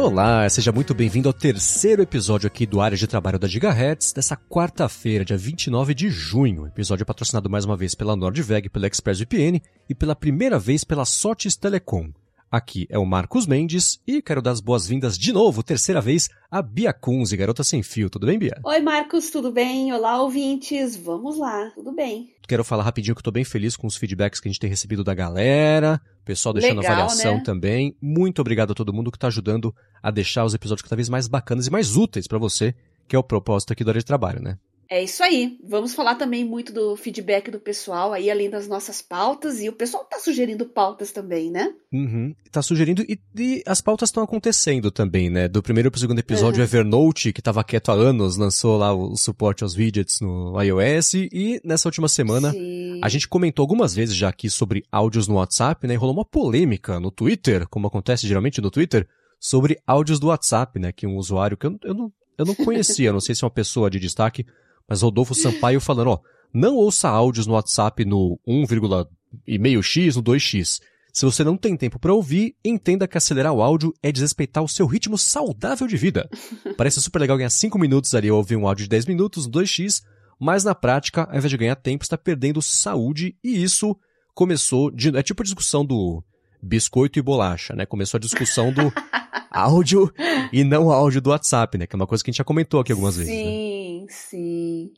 Olá, seja muito bem-vindo ao terceiro episódio aqui do Área de Trabalho da Gigahertz, dessa quarta-feira, dia 29 de junho. Episódio patrocinado mais uma vez pela Nordveg, pela ExpressVPN e pela primeira vez pela Sotes Telecom. Aqui é o Marcos Mendes e quero dar as boas-vindas de novo, terceira vez, a Bia Kunze, garota sem fio. Tudo bem, Bia? Oi, Marcos, tudo bem? Olá, ouvintes. Vamos lá, tudo bem. Quero falar rapidinho que eu tô bem feliz com os feedbacks que a gente tem recebido da galera, o pessoal deixando Legal, avaliação né? também. Muito obrigado a todo mundo que tá ajudando a deixar os episódios cada vez mais bacanas e mais úteis pra você, que é o propósito aqui do Área de Trabalho, né? É isso aí. Vamos falar também muito do feedback do pessoal aí, além das nossas pautas. E o pessoal tá sugerindo pautas também, né? Uhum. Tá sugerindo, e, e as pautas estão acontecendo também, né? Do primeiro pro segundo episódio, o Evernote, que tava quieto há anos, lançou lá o suporte aos widgets no iOS, e nessa última semana, Sim. a gente comentou algumas vezes já aqui sobre áudios no WhatsApp, né? E rolou uma polêmica no Twitter, como acontece geralmente no Twitter, sobre áudios do WhatsApp, né? Que um usuário que eu, eu, não, eu não conhecia, não sei se é uma pessoa de destaque, mas Rodolfo Sampaio falando, ó, não ouça áudios no WhatsApp no 1,5x, no 2x. Se você não tem tempo para ouvir, entenda que acelerar o áudio é desrespeitar o seu ritmo saudável de vida. Parece super legal ganhar 5 minutos ali ao ouvir um áudio de 10 minutos no 2x, mas na prática, ao invés de ganhar tempo, está perdendo saúde e isso começou de, é tipo a discussão do biscoito e bolacha, né? Começou a discussão do áudio e não áudio do WhatsApp, né? Que é uma coisa que a gente já comentou aqui algumas vezes. Né? Sim.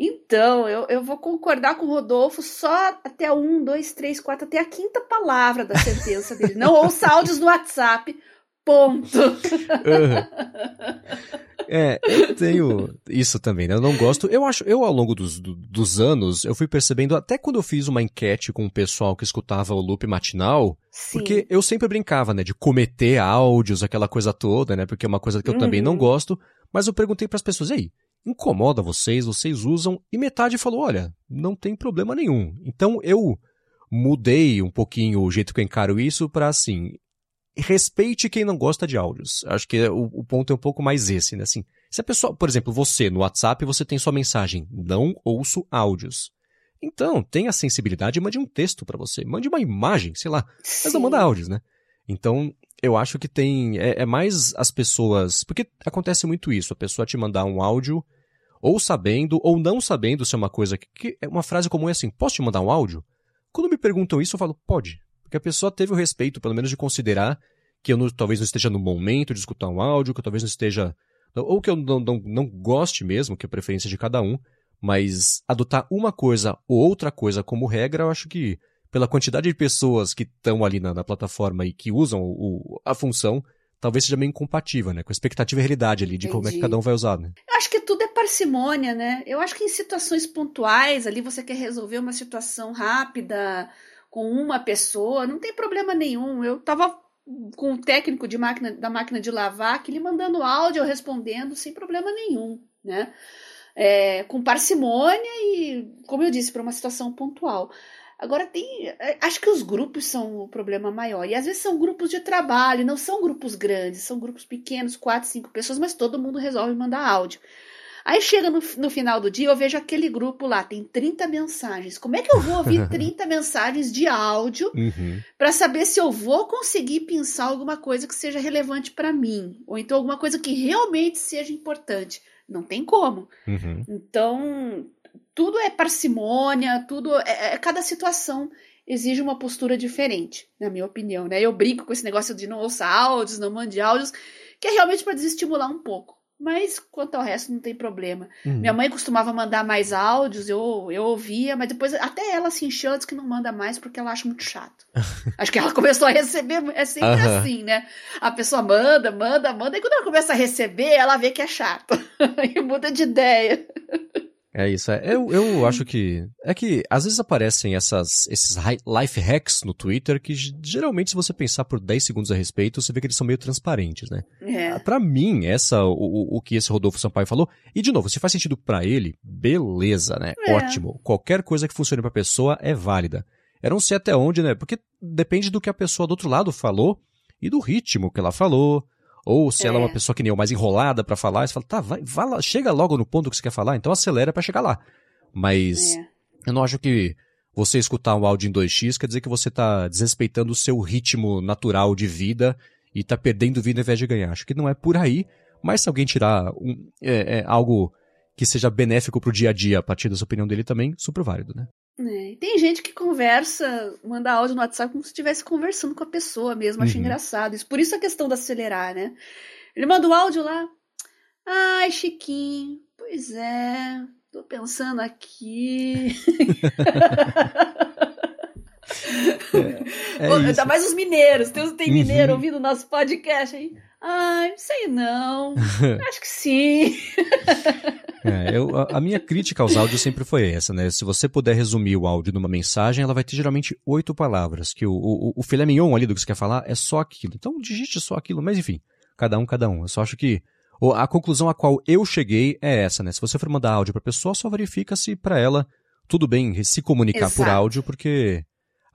Então, eu, eu vou concordar com o Rodolfo só até o 1, 2, 3, 4, até a quinta palavra da sentença dele. Não ouça áudios no WhatsApp. Ponto. Uhum. É, eu tenho isso também, né? Eu não gosto. Eu acho, eu ao longo dos, do- dos anos, eu fui percebendo, até quando eu fiz uma enquete com o pessoal que escutava o loop matinal, Sim. porque eu sempre brincava, né, de cometer áudios, aquela coisa toda, né, porque é uma coisa que eu também não Uhum. gosto, mas eu perguntei pras pessoas, e aí, incomoda vocês, vocês usam? E metade falou, olha, não tem problema nenhum. Então eu mudei um pouquinho o jeito que eu encaro isso pra assim, respeite quem não gosta de áudios. Acho que o, o ponto é um pouco mais esse, né? Assim, se a pessoa, por exemplo, você no WhatsApp, você tem sua mensagem, não ouço áudios. Então, tenha sensibilidade e mande um texto pra você. Mande uma imagem, sei lá. Mas não Sim. manda áudios, né? Então, eu acho que tem. É, é mais as pessoas. Porque acontece muito isso. A pessoa te mandar um áudio, ou sabendo, ou não sabendo se é uma coisa que. que é uma frase comum é assim: posso te mandar um áudio? Quando me perguntam isso, eu falo, pode. Porque a pessoa teve o respeito, pelo menos, de considerar que eu não- talvez não esteja no momento de escutar um áudio, que eu talvez não esteja. Ou que eu não, não, não goste mesmo, que é a preferência de cada um. Mas adotar uma coisa ou outra coisa como regra, eu acho que pela quantidade de pessoas que estão ali na, na plataforma e que usam o- a função, talvez seja meio incompatível, né? Com a expectativa e realidade ali de como é que Entendi. cada um vai usar, né? Eu acho que tudo parcimônia, né? Eu acho que em situações pontuais, ali você quer resolver uma situação rápida com uma pessoa, não tem problema nenhum. Eu tava com o técnico de máquina, da máquina de lavar, que ele mandando áudio, eu respondendo, sem problema nenhum, né? É, com parcimônia e, como eu disse, para uma situação pontual. Agora tem. é, Acho que os grupos são o problema maior. E às vezes são grupos de trabalho, não são grupos grandes, são grupos pequenos, quatro, cinco pessoas, mas todo mundo resolve mandar áudio. Aí chega no, no final do dia, eu vejo aquele grupo lá, tem 30 mensagens. Como é que eu vou ouvir 30 mensagens de áudio Uhum. para saber se eu vou conseguir pensar alguma coisa que seja relevante para mim? Ou então alguma coisa que realmente seja importante? Não tem como. Uhum. Então, tudo é parcimônia, tudo é, é- cada situação exige uma postura diferente, na minha opinião, né? Eu brinco com esse negócio de não ouça áudios, não mande áudios, que é realmente para desestimular um pouco. Mas quanto ao resto, não tem problema. Uhum. Minha mãe costumava mandar mais áudios, eu, eu ouvia, mas depois até ela se encheu, disse que não manda mais porque ela acha muito chato. Acho que ela começou a receber, é sempre Aham. assim, né? A pessoa manda, manda, manda, e quando ela começa a receber, ela vê que é chato. e muda de ideia. É isso. É, eu, eu acho que. É que às vezes aparecem essas, esses life hacks no Twitter que geralmente, se você pensar por 10 segundos a respeito, você vê que eles são meio transparentes, né? É. Pra mim, essa, o, o, que esse Rodolfo Sampaio falou, e de novo, se faz sentido pra ele, beleza, né? É. Ótimo. Qualquer coisa que funcione pra pessoa é válida. Eu não sei até onde, né? Porque depende do que a pessoa do outro lado falou e do ritmo que ela falou. Ou se ela é uma É. pessoa que nem eu, mais enrolada pra falar, você fala, tá, vai, vai lá, chega logo no ponto que você quer falar, então acelera pra chegar lá. Mas É. eu não acho que você escutar um áudio em 2x quer dizer que você tá desrespeitando o seu ritmo natural de vida e tá perdendo vida ao invés de ganhar. Acho que não é por aí, mas se alguém tirar um, é, é algo que seja benéfico pro dia a dia a partir dessa opinião dele também, super válido, né? É, tem gente que conversa, manda áudio no WhatsApp como se estivesse conversando com a pessoa mesmo, acho uhum. engraçado. Isso, por isso a questão de acelerar, né? Ele manda o áudio lá. Ai, Chiquinho, pois é, tô pensando aqui. é, é Ainda mais os mineiros, tem, tem mineiro uhum. ouvindo o nosso podcast aí. Ai, não sei não. Acho que sim. É, eu, a, a, minha crítica aos áudios sempre foi essa, né? Se você puder resumir o áudio numa mensagem, ela vai ter geralmente oito palavras. Que o, o, o filé mignon ali do que você quer falar é só aquilo. Então digite só aquilo, mas enfim, cada um, cada um. Eu só acho que a conclusão a qual eu cheguei é essa, né? Se você for mandar áudio pra pessoa, só verifica se para ela tudo bem se comunicar Exato. por áudio, porque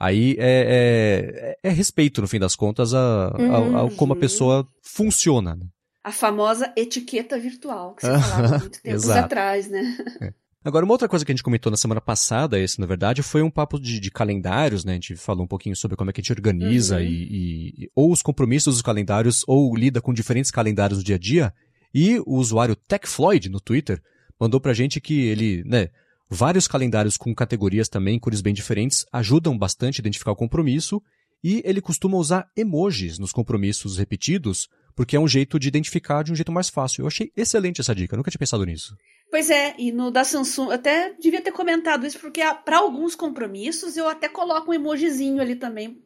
Aí é, é, é, respeito, no fim das contas, a, a, a como a uhum. pessoa funciona. Né? A famosa etiqueta virtual, que você falava muito tempos atrás, né? É. Agora, uma outra coisa que a gente comentou na semana passada, esse na verdade, foi um papo de, de calendários, né? A gente falou um pouquinho sobre como é que a gente organiza uhum. e, e, ou os compromissos dos calendários, ou lida com diferentes calendários no dia a dia. E o usuário TechFloyd no Twitter mandou pra gente que ele, né, Vários calendários com categorias também, cores bem diferentes, ajudam bastante a identificar o compromisso, e ele costuma usar emojis nos compromissos repetidos, porque é um jeito de identificar de um jeito mais fácil. Eu achei excelente essa dica, nunca tinha pensado nisso. Pois é, e no da Samsung, até devia ter comentado isso, porque para alguns compromissos eu até coloco um emojizinho ali também,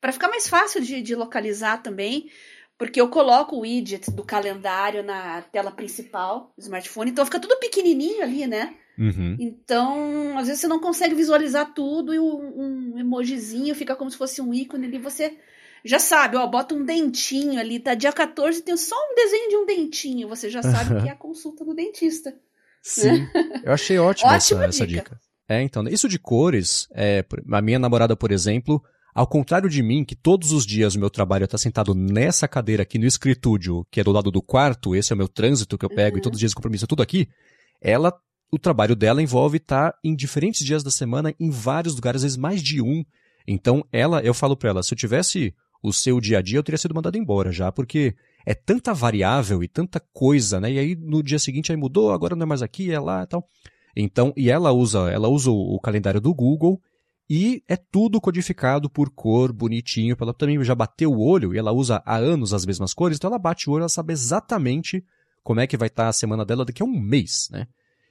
para ficar mais fácil de, de localizar também, porque eu coloco o widget do calendário na tela principal do smartphone, então fica tudo pequenininho ali, né? Uhum. Então, às vezes você não consegue visualizar tudo e um, um emojizinho fica como se fosse um ícone ali. Você já sabe, ó, bota um dentinho ali, tá dia 14, tem só um desenho de um dentinho. Você já sabe que é a consulta do dentista. Sim, né? eu achei ótima essa, dica. essa dica. É, então, isso de cores, é, a minha namorada, por exemplo, ao contrário de mim, que todos os dias o meu trabalho está sentado nessa cadeira aqui no escritúdio, que é do lado do quarto, esse é o meu trânsito que eu pego uhum. e todos os dias o compromisso é tudo aqui, ela o trabalho dela envolve estar em diferentes dias da semana, em vários lugares, às vezes mais de um. Então, ela, eu falo para ela, se eu tivesse o seu dia a dia, eu teria sido mandado embora já, porque é tanta variável e tanta coisa, né? E aí no dia seguinte aí mudou, agora não é mais aqui, é lá e tal. Então, e ela usa, ela usa o, calendário do Google e é tudo codificado por cor, bonitinho. Ela também já bateu o olho e ela usa há anos as mesmas cores, então ela bate o olho, ela sabe exatamente como é que vai estar a semana dela daqui a um mês, né?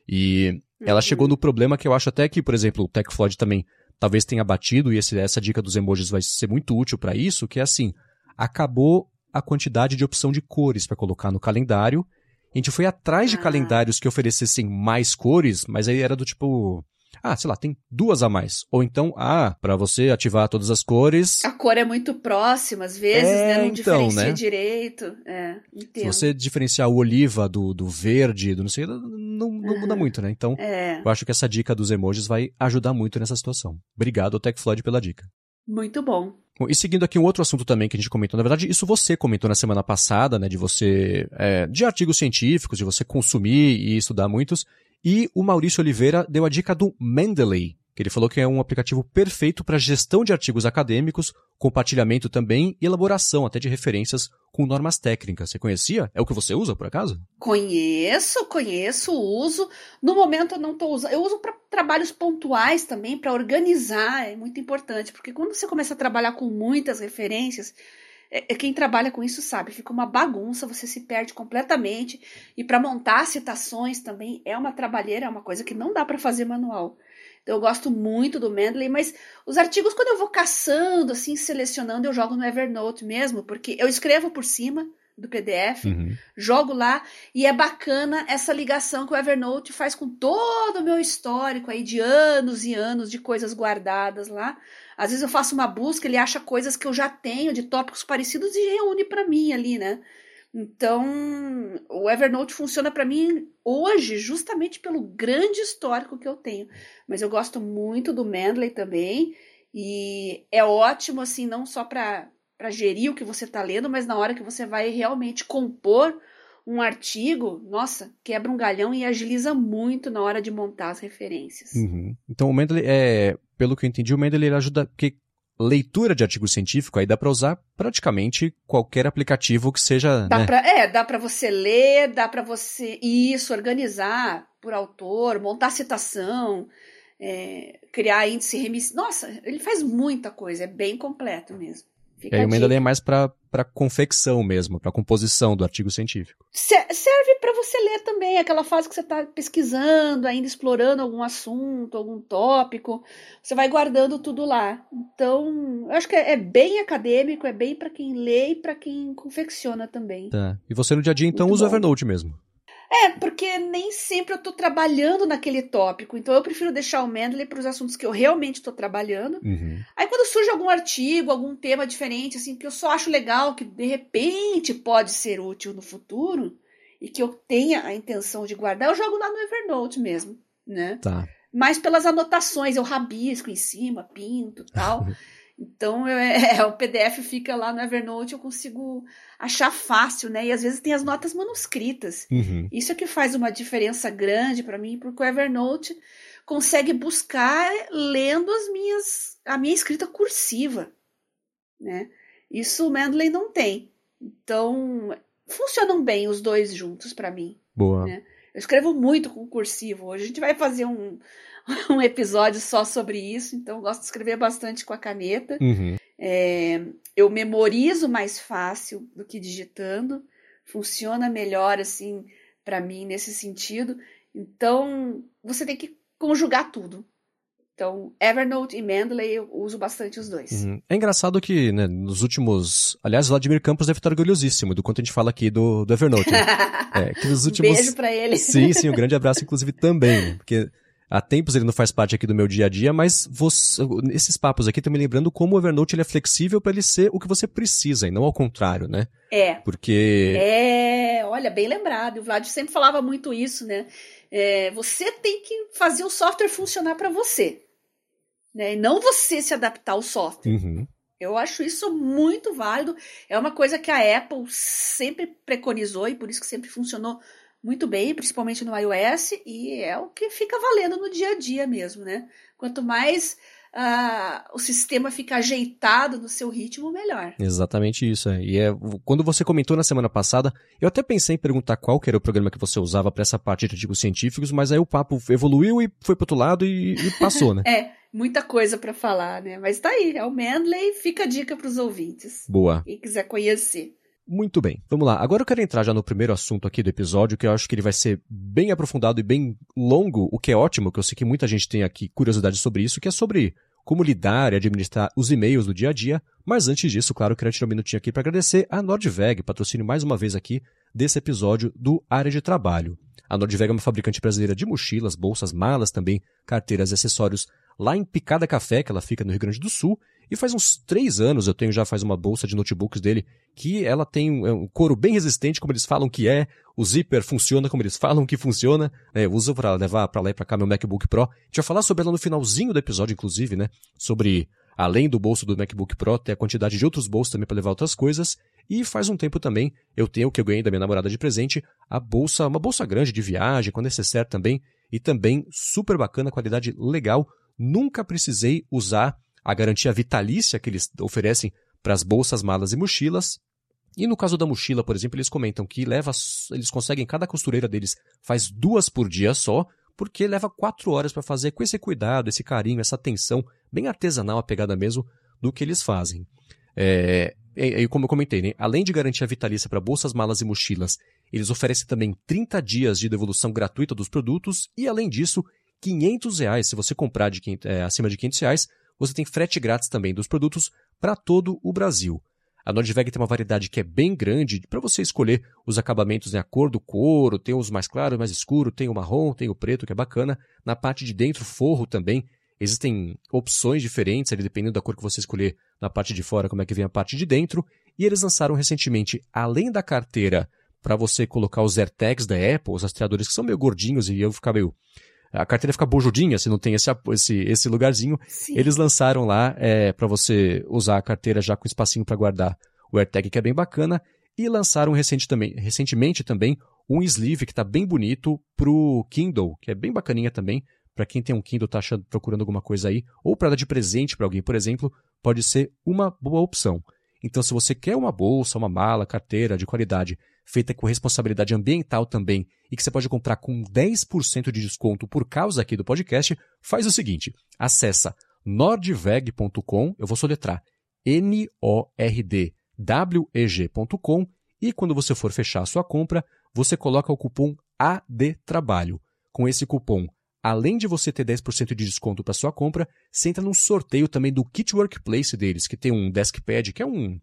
E ela uhum. chegou no problema que eu acho até que, por exemplo, o TechFloyd também talvez tenha batido, e esse, essa dica dos emojis vai ser muito útil para isso, que é assim, acabou a quantidade de opção de cores para colocar no calendário. A gente foi atrás de ah. calendários que oferecessem mais cores, mas aí era do tipo, ah, sei lá, tem duas a mais. Ou então, ah, para você ativar todas as cores. A cor é muito próxima, às vezes, é, né? Não então, diferencia né? direito. É, entendo. Se você diferenciar o oliva do, do verde, do não sei, não, não muda muito, né? Então, é. eu acho que essa dica dos emojis vai ajudar muito nessa situação. Obrigado, TechFloyd, pela dica. Muito bom. bom. E seguindo aqui um outro assunto também que a gente comentou, na verdade, isso você comentou na semana passada, né, de você, é, de artigos científicos, de você consumir e estudar muitos, e o Maurício Oliveira deu a dica do Mendeley, que ele falou que é um aplicativo perfeito para gestão de artigos acadêmicos, compartilhamento também e elaboração até de referências com normas técnicas. Você conhecia? É o que você usa, por acaso? Conheço, conheço, uso. No momento eu não estou usando. Eu uso para trabalhos pontuais também, para organizar, é muito importante, porque quando você começa a trabalhar com muitas referências, quem trabalha com isso sabe, fica uma bagunça, você se perde completamente. E para montar citações também é uma trabalheira, é uma coisa que não dá para fazer manual. Então, eu gosto muito do Mendeley, mas os artigos, quando eu vou caçando, assim, selecionando, eu jogo no Evernote mesmo, porque eu escrevo por cima do PDF, uhum. jogo lá e é bacana essa ligação que o Evernote faz com todo o meu histórico aí de anos e anos de coisas guardadas lá. Às vezes eu faço uma busca, ele acha coisas que eu já tenho de tópicos parecidos e reúne para mim ali, né? Então, o Evernote funciona para mim hoje justamente pelo grande histórico que eu tenho. Mas eu gosto muito do Mendeley também e é ótimo assim não só para para gerir o que você está lendo, mas na hora que você vai realmente compor um artigo, nossa, quebra um galhão e agiliza muito na hora de montar as referências. Uhum. Então o Mendeley, é, pelo que eu entendi, o Mendeley ajuda, porque leitura de artigo científico, aí dá para usar praticamente qualquer aplicativo que seja. Dá né? pra, é, dá para você ler, dá para você isso, organizar por autor, montar citação, é, criar índice remissivo. Nossa, ele faz muita coisa, é bem completo mesmo. Fica e aí o Mendeley é mais para confecção mesmo, para composição do artigo científico. Serve para você ler também, aquela fase que você está pesquisando, ainda explorando algum assunto, algum tópico, você vai guardando tudo lá. Então, eu acho que é, é bem acadêmico, é bem para quem lê e para quem confecciona também. Tá. E você no dia a dia então Muito usa o Evernote mesmo? É, porque nem sempre eu estou trabalhando naquele tópico. Então eu prefiro deixar o Mendeley para os assuntos que eu realmente estou trabalhando. Uhum. Aí quando surge algum artigo, algum tema diferente, assim, que eu só acho legal, que de repente pode ser útil no futuro e que eu tenha a intenção de guardar, eu jogo lá no Evernote mesmo, né? Tá. Mas pelas anotações, eu rabisco em cima, pinto tal. Então, eu, é, o PDF fica lá no Evernote, eu consigo achar fácil, né? E às vezes tem as notas manuscritas. Uhum. Isso é que faz uma diferença grande para mim, porque o Evernote consegue buscar lendo as minhas, a minha escrita cursiva, né? Isso o Mendeley não tem. Então, funcionam bem os dois juntos para mim. Boa. Né? Eu escrevo muito com cursivo. Hoje a gente vai fazer um, um episódio só sobre isso, então eu gosto de escrever bastante com a caneta. Uhum. É, eu memorizo mais fácil do que digitando, funciona melhor assim para mim nesse sentido. Então você tem que conjugar tudo. Então, Evernote e Mendeley, eu uso bastante os dois. Uhum. É engraçado que, né, nos últimos. Aliás, o Vladimir Campos deve estar orgulhosíssimo do quanto a gente fala aqui do, do Evernote. Né? é, que nos últimos... Beijo pra ele. Sim, sim, um grande abraço, inclusive, também. Né? Porque há tempos ele não faz parte aqui do meu dia a dia, mas você, esses papos aqui estão me lembrando como o Evernote ele é flexível para ele ser o que você precisa, e não ao contrário, né? É. Porque. É, olha, bem lembrado. O Vlad sempre falava muito isso, né? É, você tem que fazer o software funcionar para você né? E não você se adaptar ao software. Uhum. Eu acho isso muito válido. É uma coisa que a Apple sempre preconizou e por isso que sempre funcionou muito bem, principalmente no iOS, e é o que fica valendo no dia a dia mesmo, né? Quanto mais uh, o sistema fica ajeitado no seu ritmo, melhor. Exatamente isso. É. E é, quando você comentou na semana passada, eu até pensei em perguntar qual que era o programa que você usava para essa parte de artigos científicos, mas aí o papo evoluiu e foi para outro lado e, e passou, né? é muita coisa para falar, né? Mas tá aí, é o Manley, fica a dica para os ouvintes. Boa. Quem quiser conhecer. Muito bem, vamos lá. Agora eu quero entrar já no primeiro assunto aqui do episódio, que eu acho que ele vai ser bem aprofundado e bem longo, o que é ótimo, que eu sei que muita gente tem aqui curiosidade sobre isso, que é sobre como lidar e administrar os e-mails do dia a dia. Mas antes disso, claro, eu queria tirar um minutinho aqui para agradecer a Nordveg, patrocínio mais uma vez aqui desse episódio do Área de Trabalho. A Nordveg é uma fabricante brasileira de mochilas, bolsas, malas também, carteiras e acessórios lá em Picada Café, que ela fica no Rio Grande do Sul. E faz uns três anos eu tenho já faz uma bolsa de notebooks dele que ela tem um, é um couro bem resistente, como eles falam que é. O zíper funciona como eles falam que funciona. Né? Eu uso para levar para lá e para cá meu MacBook Pro. A gente vai falar sobre ela no finalzinho do episódio, inclusive, né? Sobre além do bolso do MacBook Pro, ter a quantidade de outros bolsos também para levar outras coisas. E faz um tempo também eu tenho o que eu ganhei da minha namorada de presente, a bolsa, uma bolsa grande de viagem, quando necessário também. E também super bacana, qualidade legal nunca precisei usar a garantia vitalícia que eles oferecem para as bolsas, malas e mochilas. E no caso da mochila, por exemplo, eles comentam que leva, eles conseguem, cada costureira deles faz duas por dia só, porque leva quatro horas para fazer com esse cuidado, esse carinho, essa atenção, bem artesanal a pegada mesmo do que eles fazem. É, e, como eu comentei, né, além de garantia vitalícia para bolsas, malas e mochilas, eles oferecem também 30 dias de devolução gratuita dos produtos e, além disso, 500 reais. Se você comprar de, é, acima de 500 reais, você tem frete grátis também dos produtos para todo o Brasil. A Nordveg tem uma variedade que é bem grande para você escolher os acabamentos em né, cor do couro, tem os mais claros, mais escuro, tem o marrom, tem o preto, que é bacana. Na parte de dentro, forro também. Existem opções diferentes ali, dependendo da cor que você escolher na parte de fora, como é que vem a parte de dentro. E eles lançaram recentemente, além da carteira, para você colocar os AirTags da Apple, os rastreadores que são meio gordinhos e eu ficar meio a carteira fica bojudinha se não tem esse, esse, esse lugarzinho. Sim. Eles lançaram lá é, para você usar a carteira já com espacinho para guardar o AirTag, que é bem bacana. E lançaram recente também, recentemente também um sleeve que está bem bonito pro Kindle, que é bem bacaninha também, para quem tem um Kindle tá achando, procurando alguma coisa aí, ou para dar de presente para alguém, por exemplo, pode ser uma boa opção. Então, se você quer uma bolsa, uma mala, carteira de qualidade, feita com responsabilidade ambiental também, e que você pode comprar com 10% de desconto por causa aqui do podcast, faz o seguinte: acessa nordveg.com, eu vou soletrar N-O-R-D-W-E-G.com e quando você for fechar a sua compra, você coloca o cupom ADTRABALHO. Com esse cupom, além de você ter 10% de desconto para sua compra, você entra num sorteio também do Kit Workplace deles, que tem um deskpad, que é um,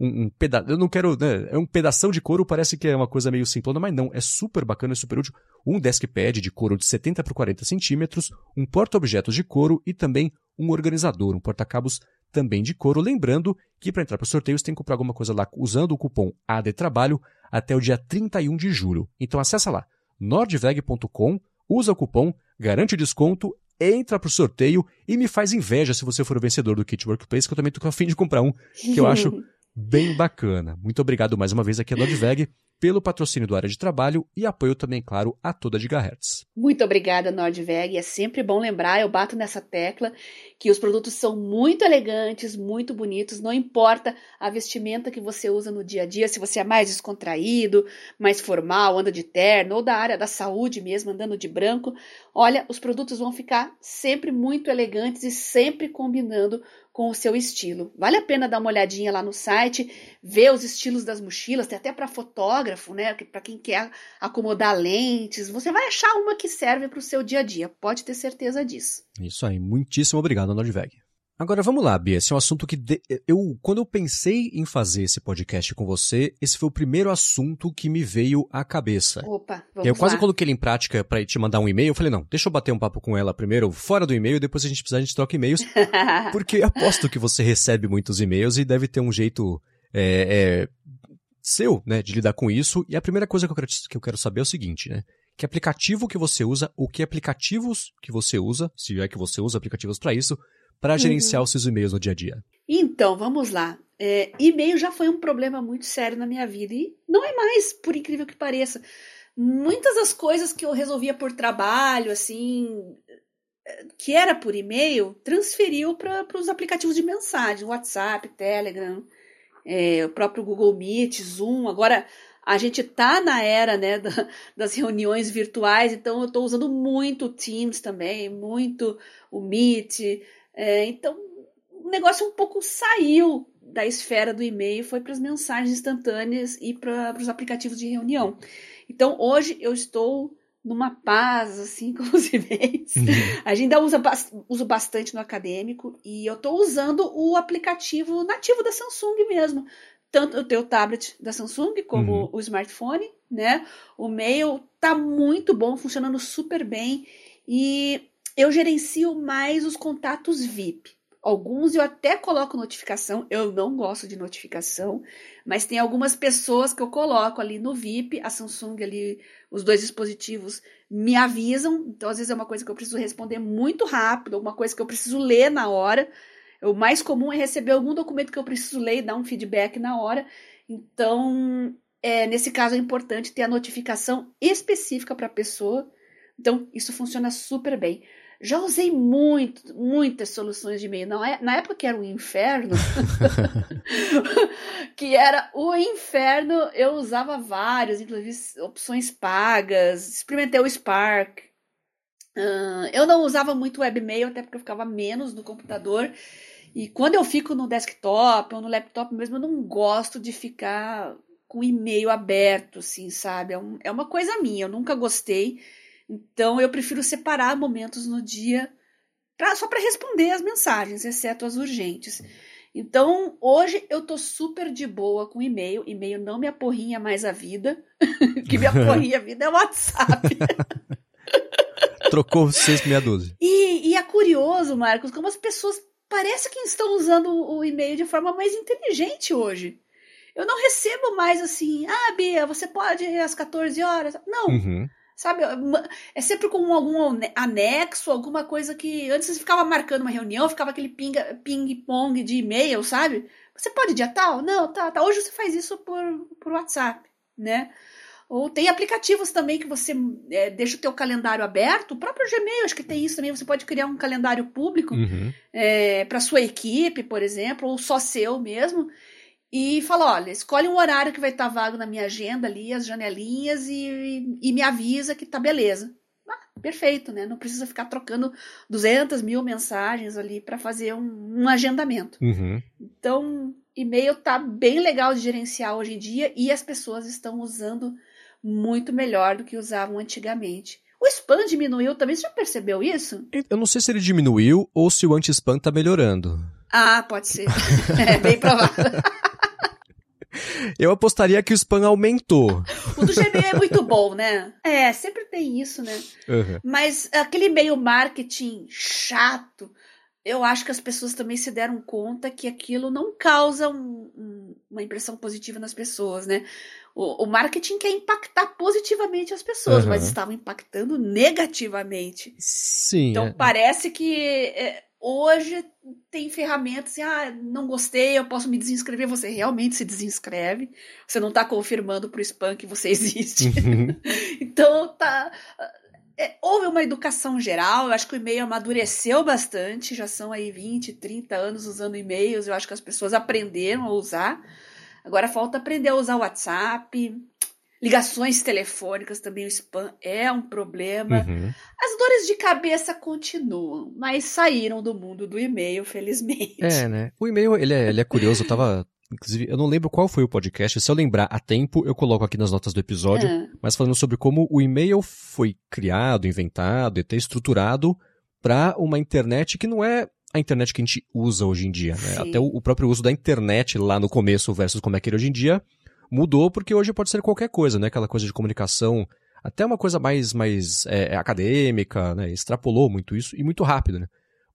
um, um pedaço. Eu não quero. Né, é um pedação de couro, parece que é uma coisa meio simplona, mas não. É super bacana, é super útil. Um deskpad de couro de 70 por 40 centímetros, um porta-objetos de couro e também um organizador, um porta-cabos também de couro. Lembrando que para entrar para o sorteio você tem que comprar alguma coisa lá usando o cupom ADTRABALHO até o dia 31 de julho. Então acessa lá, nordveg.com, usa o cupom, garante desconto entra pro sorteio e me faz inveja se você for o vencedor do Kit Workplace, que eu também tô com a fim de comprar um, que eu acho bem bacana. Muito obrigado mais uma vez aqui a Nordveg pelo patrocínio do Área de Trabalho e apoio também, claro, a toda a Gigahertz. Muito obrigada, Nordveg. É sempre bom lembrar, eu bato nessa tecla, que os produtos são muito elegantes, muito bonitos, não importa a vestimenta que você usa no dia a dia, se você é mais descontraído, mais formal, anda de terno, ou da área da saúde mesmo, andando de branco, olha, os produtos vão ficar sempre muito elegantes e sempre combinando com o seu estilo. Vale a pena dar uma olhadinha lá no site, ver os estilos das mochilas, tem até para fotógrafo, né? Para quem quer acomodar lentes. Você vai achar uma que serve para o seu dia a dia, pode ter certeza disso. Isso aí, muitíssimo obrigado, Nordveg. Agora vamos lá, Bia. Esse é um assunto que de... eu, quando eu pensei em fazer esse podcast com você, esse foi o primeiro assunto que me veio à cabeça. Opa, vamos Eu quase lá. coloquei ele em prática para te mandar um e-mail. Eu falei, não, deixa eu bater um papo com ela primeiro, fora do e-mail, depois a gente precisar, a gente troca e-mails. porque aposto que você recebe muitos e-mails e deve ter um jeito é, é, seu, né, de lidar com isso. E a primeira coisa que eu, quero, que eu quero saber é o seguinte, né? Que aplicativo que você usa, ou que aplicativos que você usa, se é que você usa aplicativos para isso, para gerenciar os seus e-mails no dia a dia? Então, vamos lá. É, e-mail já foi um problema muito sério na minha vida e não é mais, por incrível que pareça. Muitas das coisas que eu resolvia por trabalho, assim, que era por e-mail, transferiu para os aplicativos de mensagem, WhatsApp, Telegram, é, o próprio Google Meet, Zoom. Agora, a gente tá na era né, da, das reuniões virtuais, então eu estou usando muito o Teams também, muito o Meet. É, então, o negócio um pouco saiu da esfera do e-mail, foi para as mensagens instantâneas e para os aplicativos de reunião. Então, hoje eu estou numa paz, assim, com os e-mails. A gente ainda usa uso bastante no acadêmico e eu estou usando o aplicativo nativo da Samsung mesmo. Tanto eu tenho o tablet da Samsung como uhum. o smartphone, né? O mail tá muito bom, funcionando super bem. E eu gerencio mais os contatos VIP. Alguns eu até coloco notificação, eu não gosto de notificação, mas tem algumas pessoas que eu coloco ali no VIP, a Samsung ali, os dois dispositivos me avisam, então às vezes é uma coisa que eu preciso responder muito rápido, alguma coisa que eu preciso ler na hora. O mais comum é receber algum documento que eu preciso ler e dar um feedback na hora. Então, é, nesse caso é importante ter a notificação específica para a pessoa. Então, isso funciona super bem. Já usei muito, muitas soluções de e-mail. Na época que era um inferno, que era o inferno, eu usava vários, inclusive opções pagas, experimentei o Spark. Uh, eu não usava muito webmail, até porque eu ficava menos no computador. E quando eu fico no desktop ou no laptop mesmo, eu não gosto de ficar com e-mail aberto, assim, sabe? É, um, é uma coisa minha, eu nunca gostei. Então eu prefiro separar momentos no dia pra, só para responder as mensagens, exceto as urgentes. Então, hoje eu tô super de boa com e-mail. E-mail não me aporrinha mais a vida. o que me aporrinha a vida é o WhatsApp. Trocou 6,612. E, e é curioso, Marcos, como as pessoas parece que estão usando o e-mail de forma mais inteligente hoje. Eu não recebo mais assim, ah, Bia, você pode ir às 14 horas. Não. Uhum. Sabe, é sempre com algum anexo, alguma coisa que antes você ficava marcando uma reunião, ficava aquele ping-pong de e-mail, sabe? Você pode dia tal? Não, tá, tá. Hoje você faz isso por, por WhatsApp, né? Ou tem aplicativos também que você é, deixa o teu calendário aberto. O próprio Gmail, acho que tem isso também. Você pode criar um calendário público Uhum. é, para sua equipe, por exemplo, ou só seu mesmo. E fala, olha, escolhe um horário que vai estar vago na minha agenda ali, as janelinhas, e, e me avisa que tá beleza. Ah, perfeito, né? Não precisa ficar trocando 200 mil mensagens ali para fazer um, um agendamento. Uhum. Então, e-mail tá bem legal de gerenciar hoje em dia e as pessoas estão usando muito melhor do que usavam antigamente. O spam diminuiu também, você já percebeu isso? Eu não sei se ele diminuiu ou se o anti-spam tá melhorando. Ah, pode ser. é bem provável. Eu apostaria que o spam aumentou. O do Gmail é muito bom, né? É, sempre tem isso, né? Uhum. Mas aquele e-mail marketing chato, eu acho que as pessoas também se deram conta que aquilo não causa um- um- uma impressão positiva nas pessoas, né? O, o marketing quer impactar positivamente as pessoas, Uhum. mas estavam impactando negativamente. Sim. Então é. parece que é, hoje tem ferramentas assim, ah, não gostei, eu posso me desinscrever. Você realmente se desinscreve. Você não está confirmando para o spam que você existe. Uhum. Então tá. é, houve uma educação geral, eu acho que o e-mail amadureceu bastante, já são aí 20, 30 anos usando e-mails, eu acho que as pessoas aprenderam a usar. Agora falta aprender a usar o WhatsApp, ligações telefônicas também, o spam é um problema. Uhum. As dores de cabeça continuam, mas saíram do mundo do e-mail, felizmente. É, né? O e-mail, ele é, ele é curioso, eu tava. Inclusive, eu não lembro qual foi o podcast. Se eu lembrar a tempo, eu coloco aqui nas notas do episódio. Ah, Mas falando sobre como o e-mail foi criado, inventado e até estruturado para uma internet que não é a internet que a gente usa hoje em dia. Né? Até o, o próprio uso da internet lá no começo versus como é que ele é hoje em dia mudou porque hoje pode ser qualquer coisa, né? Aquela coisa de comunicação, até uma coisa mais, mais é, acadêmica, né? Extrapolou muito isso e muito rápido, né?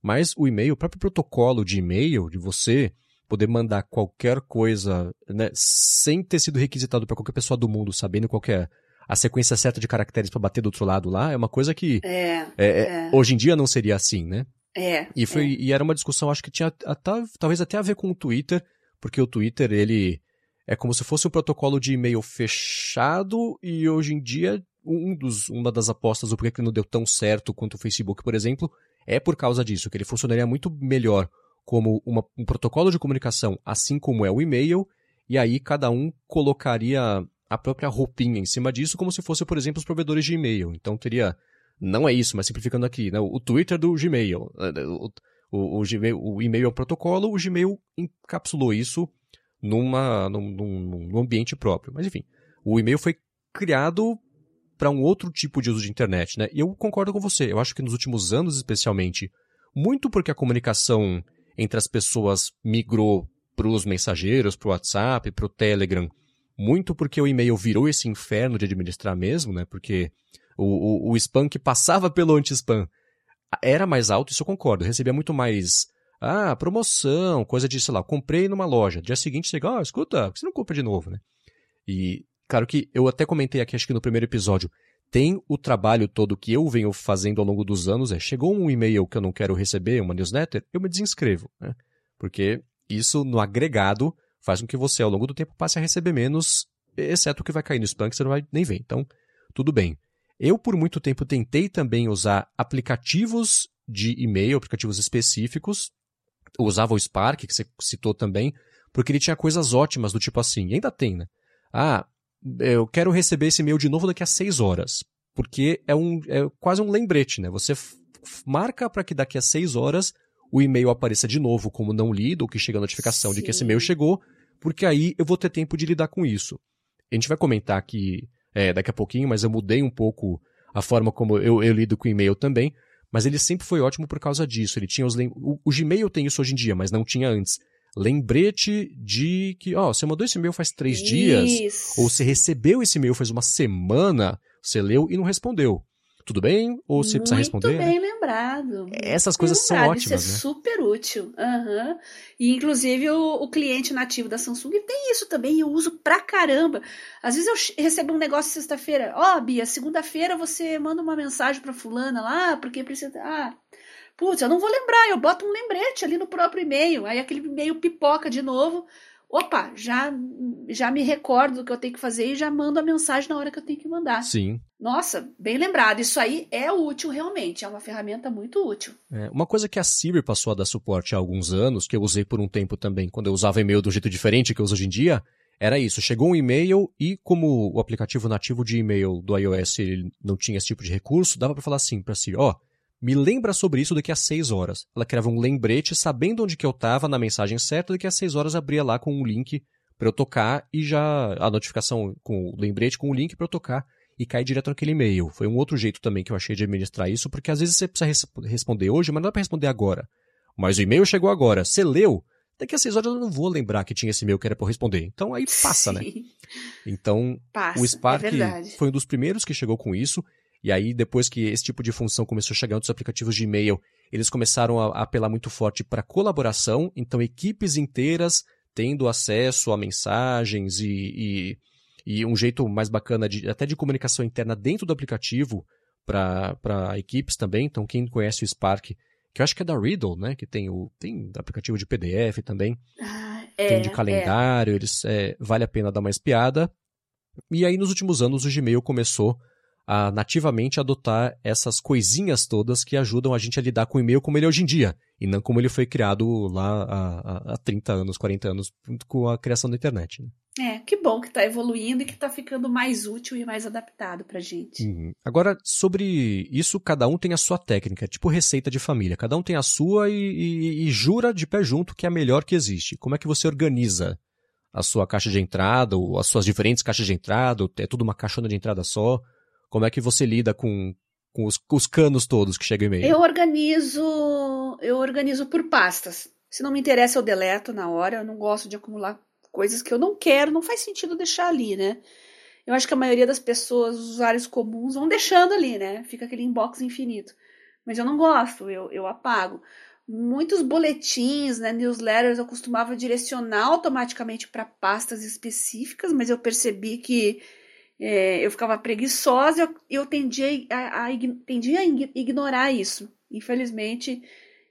Mas o e-mail, o próprio protocolo de e-mail, de você poder mandar qualquer coisa, né, sem ter sido requisitado para qualquer pessoa do mundo, sabendo qual que é a sequência certa de caracteres para bater do outro lado lá, é uma coisa que é, é, é, é. hoje em dia não seria assim, né? é. E foi e era uma discussão, acho que tinha até, talvez até a ver com o Twitter, porque o Twitter ele é como se fosse um protocolo de e-mail fechado e hoje em dia um dos, uma das apostas do porquê que não deu tão certo quanto o Facebook, por exemplo, é por causa disso, que ele funcionaria muito melhor como uma- um protocolo de comunicação, assim como é o e-mail, e aí cada um colocaria a própria roupinha em cima disso, como se fosse, por exemplo, os provedores de e-mail. Então teria, não é isso, mas simplificando aqui, né, o Twitter do Gmail, o, o, o Gmail, o e-mail é um protocolo, o Gmail encapsulou isso numa, num, num, num ambiente próprio. Mas enfim, o e-mail foi criado para um outro tipo de uso de internet, né? E eu concordo com você. Eu acho que nos últimos anos, especialmente, muito porque a comunicação entre as pessoas migrou para os mensageiros, para o WhatsApp, para o Telegram, muito porque o e-mail virou esse inferno de administrar mesmo, né? Porque o, o, o spam que passava pelo anti-spam era mais alto, isso eu concordo. Eu recebia muito mais, ah, promoção, coisa de, sei lá, comprei numa loja. Dia seguinte chega, ah, escuta, por que você não compra de novo, né? E, claro que eu até comentei aqui, acho que no primeiro episódio, tem o trabalho todo que eu venho fazendo ao longo dos anos, é, chegou um e-mail que eu não quero receber, uma newsletter, eu me desinscrevo, né? Porque isso, no agregado, faz com que você, ao longo do tempo, passe a receber menos, exceto o que vai cair no spam, que você não vai nem ver. Então, tudo bem. Eu, por muito tempo, tentei também usar aplicativos de e-mail, aplicativos específicos. Usava o Spark, que você citou também, porque ele tinha coisas ótimas do tipo assim, ainda tem, né? Ah, eu quero receber esse e-mail de novo daqui a seis horas. Porque é, um, é quase um lembrete, né? Você marca para que daqui a seis horas o e-mail apareça de novo como não lido, ou que chega a notificação de que esse Sim. e-mail chegou, porque aí eu vou ter tempo de lidar com isso. A gente vai comentar aqui é, daqui a pouquinho, mas eu mudei um pouco a forma como eu, eu lido com e-mail também, mas ele sempre foi ótimo por causa disso. Ele tinha os lem- o, o Gmail tem isso hoje em dia, mas não tinha antes. Lembrete de que, ó, você mandou esse e-mail faz três dias, Isso. ou você recebeu esse e-mail faz uma semana, você leu e não respondeu. Tudo bem? Ou você precisa responder? Muito né? bem lembrado. Essas coisas bem são lembrado. ótimas, Isso é né? super útil. Aham. E, inclusive, o, o cliente nativo da Samsung tem isso também. Eu uso pra caramba. Às vezes eu recebo um negócio sexta-feira. Ó, Bia, segunda-feira você manda uma mensagem pra fulana lá, porque precisa... Ah, putz, eu não vou lembrar. Eu boto um lembrete ali no próprio e-mail. Aí aquele e-mail pipoca de novo. Opa, já, já me recordo do que eu tenho que fazer e já mando a mensagem na hora que eu tenho que mandar. Sim. Nossa, bem lembrado. Isso aí é útil realmente, é uma ferramenta muito útil. É, uma coisa que a Siri passou a dar suporte há alguns anos, que eu usei por um tempo também, quando eu usava e-mail um jeito diferente que eu uso hoje em dia, era isso. Chegou um e-mail e como o aplicativo nativo de e-mail do iOS não tinha esse tipo de recurso, dava para falar assim para Siri, ó, oh, me lembra sobre isso daqui a seis horas. Ela criava um lembrete sabendo onde que eu estava na mensagem certa, daqui a seis horas abria lá com um link para eu tocar e já a notificação com o lembrete com o link para eu tocar e cair direto naquele e-mail. Foi um outro jeito também que eu achei de administrar isso, porque às vezes você precisa res responder hoje, mas não dá para responder agora. Mas o e-mail chegou agora, você leu, daqui a seis horas eu não vou lembrar que tinha esse e-mail que era para eu responder. Então aí passa, né? Sim. né? Então, passa, o Spark é foi um dos primeiros que chegou com isso. E aí, depois que esse tipo de função começou a chegar nos aplicativos de e-mail, eles começaram a apelar muito forte para colaboração, então equipes inteiras tendo acesso a mensagens e, e, e um jeito mais bacana de, até de comunicação interna dentro do aplicativo para equipes também. Então, quem conhece o Spark, que eu acho que é da Riddle, né? Que tem o tem aplicativo de PDF também. Ah, é, tem de calendário, é. eles é, vale a pena dar uma espiada. E aí, nos últimos anos, o Gmail começou a nativamente adotar essas coisinhas todas que ajudam a gente a lidar com o e-mail como ele é hoje em dia, e não como ele foi criado lá há, há 30 anos, 40 anos, com a criação da internet. Né? É, que bom que está evoluindo e que está ficando mais útil e mais adaptado para gente. Uhum. Agora, sobre isso, cada um tem a sua técnica, tipo receita de família. Cada um tem a sua e, e, e jura de pé junto que é a melhor que existe. Como é que você organiza a sua caixa de entrada, ou as suas diferentes caixas de entrada, ou é tudo uma caixona de entrada só? Como é que você lida com, com os, com os canos todos que chegam e-mail? Eu organizo, eu organizo por pastas. Se não me interessa, eu deleto na hora. Eu não gosto de acumular coisas que eu não quero, não faz sentido deixar ali, né? Eu acho que a maioria das pessoas, os usuários comuns, vão deixando ali, né? Fica aquele inbox infinito. Mas eu não gosto, eu, eu apago. Muitos boletins, né, newsletters, eu costumava direcionar automaticamente para pastas específicas, mas eu percebi que é, eu ficava preguiçosa, eu, eu tendia, a, a, tendia a ignorar isso. Infelizmente,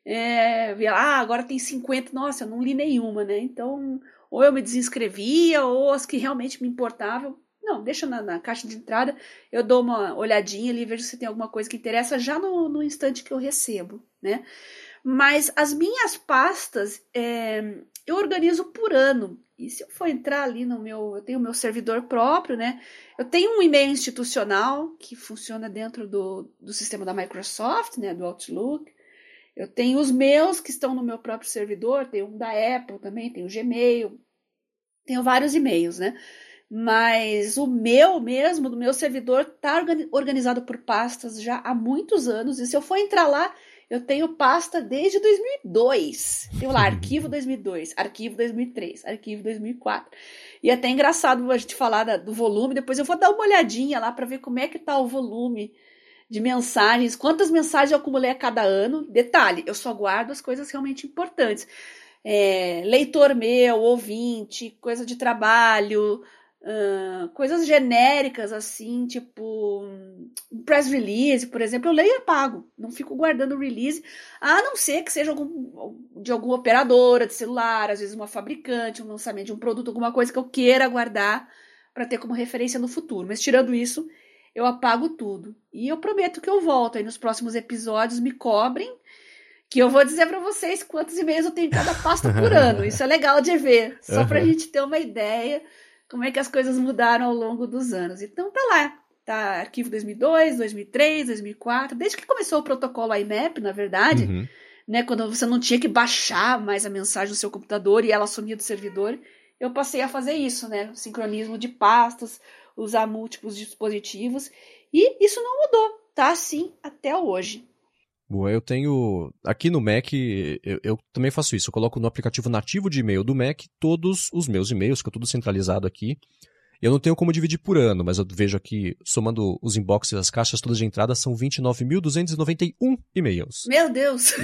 é, ah, agora tem 50, nossa, eu não li nenhuma, né? Então, ou eu me desinscrevia, ou as que realmente me importavam, não, deixa na, na, caixa de entrada, eu dou uma olhadinha ali, vejo se tem alguma coisa que interessa já no, no instante que eu recebo, né? Mas as minhas pastas é, eu organizo por ano. E se eu for entrar ali no meu, eu tenho meu servidor próprio, né? Eu tenho um e-mail institucional que funciona dentro do, do sistema da Microsoft, né? Do Outlook. Eu tenho os meus que estão no meu próprio servidor, tenho um da Apple também, tenho o Gmail, tenho vários e-mails, né? Mas o meu mesmo, do meu servidor, está organizado por pastas já há muitos anos. E se eu for entrar lá, eu tenho pasta desde 2002. Tenho lá arquivo 2002, arquivo 2003, arquivo 2004. E é até engraçado a gente falar da, do volume, depois eu vou dar uma olhadinha lá para ver como é que tá o volume de mensagens, quantas mensagens eu acumulei a cada ano. Detalhe, eu só guardo as coisas realmente importantes. É, leitor meu, ouvinte, coisa de trabalho, Uh, coisas genéricas assim, tipo um press release, por exemplo, eu leio e apago, não fico guardando release, a não ser que seja algum, de alguma operadora de celular, às vezes uma fabricante, um lançamento de um produto, alguma coisa que eu queira guardar para ter como referência no futuro. Mas tirando isso, eu apago tudo. E eu prometo que eu volto aí nos próximos episódios, me cobrem, que eu vou dizer para vocês quantos e-mails eu tenho em cada pasta por ano. Isso é legal de ver, só para a gente ter uma ideia como é que as coisas mudaram ao longo dos anos. Então tá lá, tá arquivo 2002, 2003, 2004, desde que começou o protocolo IMAP, na verdade, uhum. né, quando você não tinha que baixar mais a mensagem do seu computador e ela sumia do servidor, eu passei a fazer isso, né, sincronismo de pastas, usar múltiplos dispositivos, e isso não mudou, tá assim até hoje. Boa, eu tenho. Aqui no Mac, eu, eu, também faço isso. Eu coloco no aplicativo nativo de e-mail do Mac todos os meus e-mails, fica tudo centralizado aqui. Eu não tenho como dividir por ano, mas eu vejo aqui, somando os inboxes as caixas todas de entrada, são 29.291 e-mails. Meu Deus! E...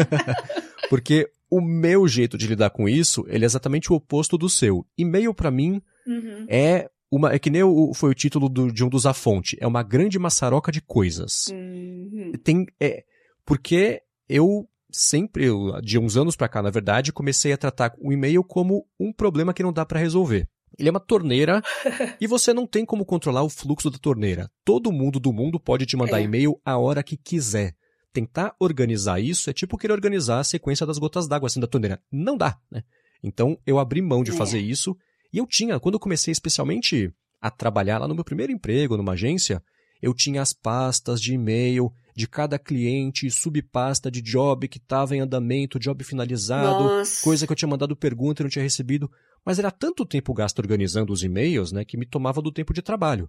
Porque o meu jeito de lidar com isso, ele é exatamente o oposto do seu. E-mail, para mim, uhum. é uma, é que nem o, foi o título do, de um dos A Fonte. É uma grande maçaroca de coisas. Uhum. Tem, é, porque eu sempre, de uns anos para cá, na verdade, comecei a tratar o e-mail como um problema que não dá para resolver. Ele é uma torneira e você não tem como controlar o fluxo da torneira. Todo mundo do mundo pode te mandar é. e-mail a hora que quiser. Tentar organizar isso é tipo querer organizar a sequência das gotas d'água assim da torneira. Não dá, né? Então eu abri mão de é. fazer isso e eu tinha, quando eu comecei especialmente a trabalhar lá no meu primeiro emprego, numa agência, eu tinha as pastas de e-mail de cada cliente, subpasta de job que estava em andamento, job finalizado, Nossa. coisa que eu tinha mandado pergunta e não tinha recebido. Mas era tanto tempo gasto organizando os e-mails, né, que me tomava do tempo de trabalho.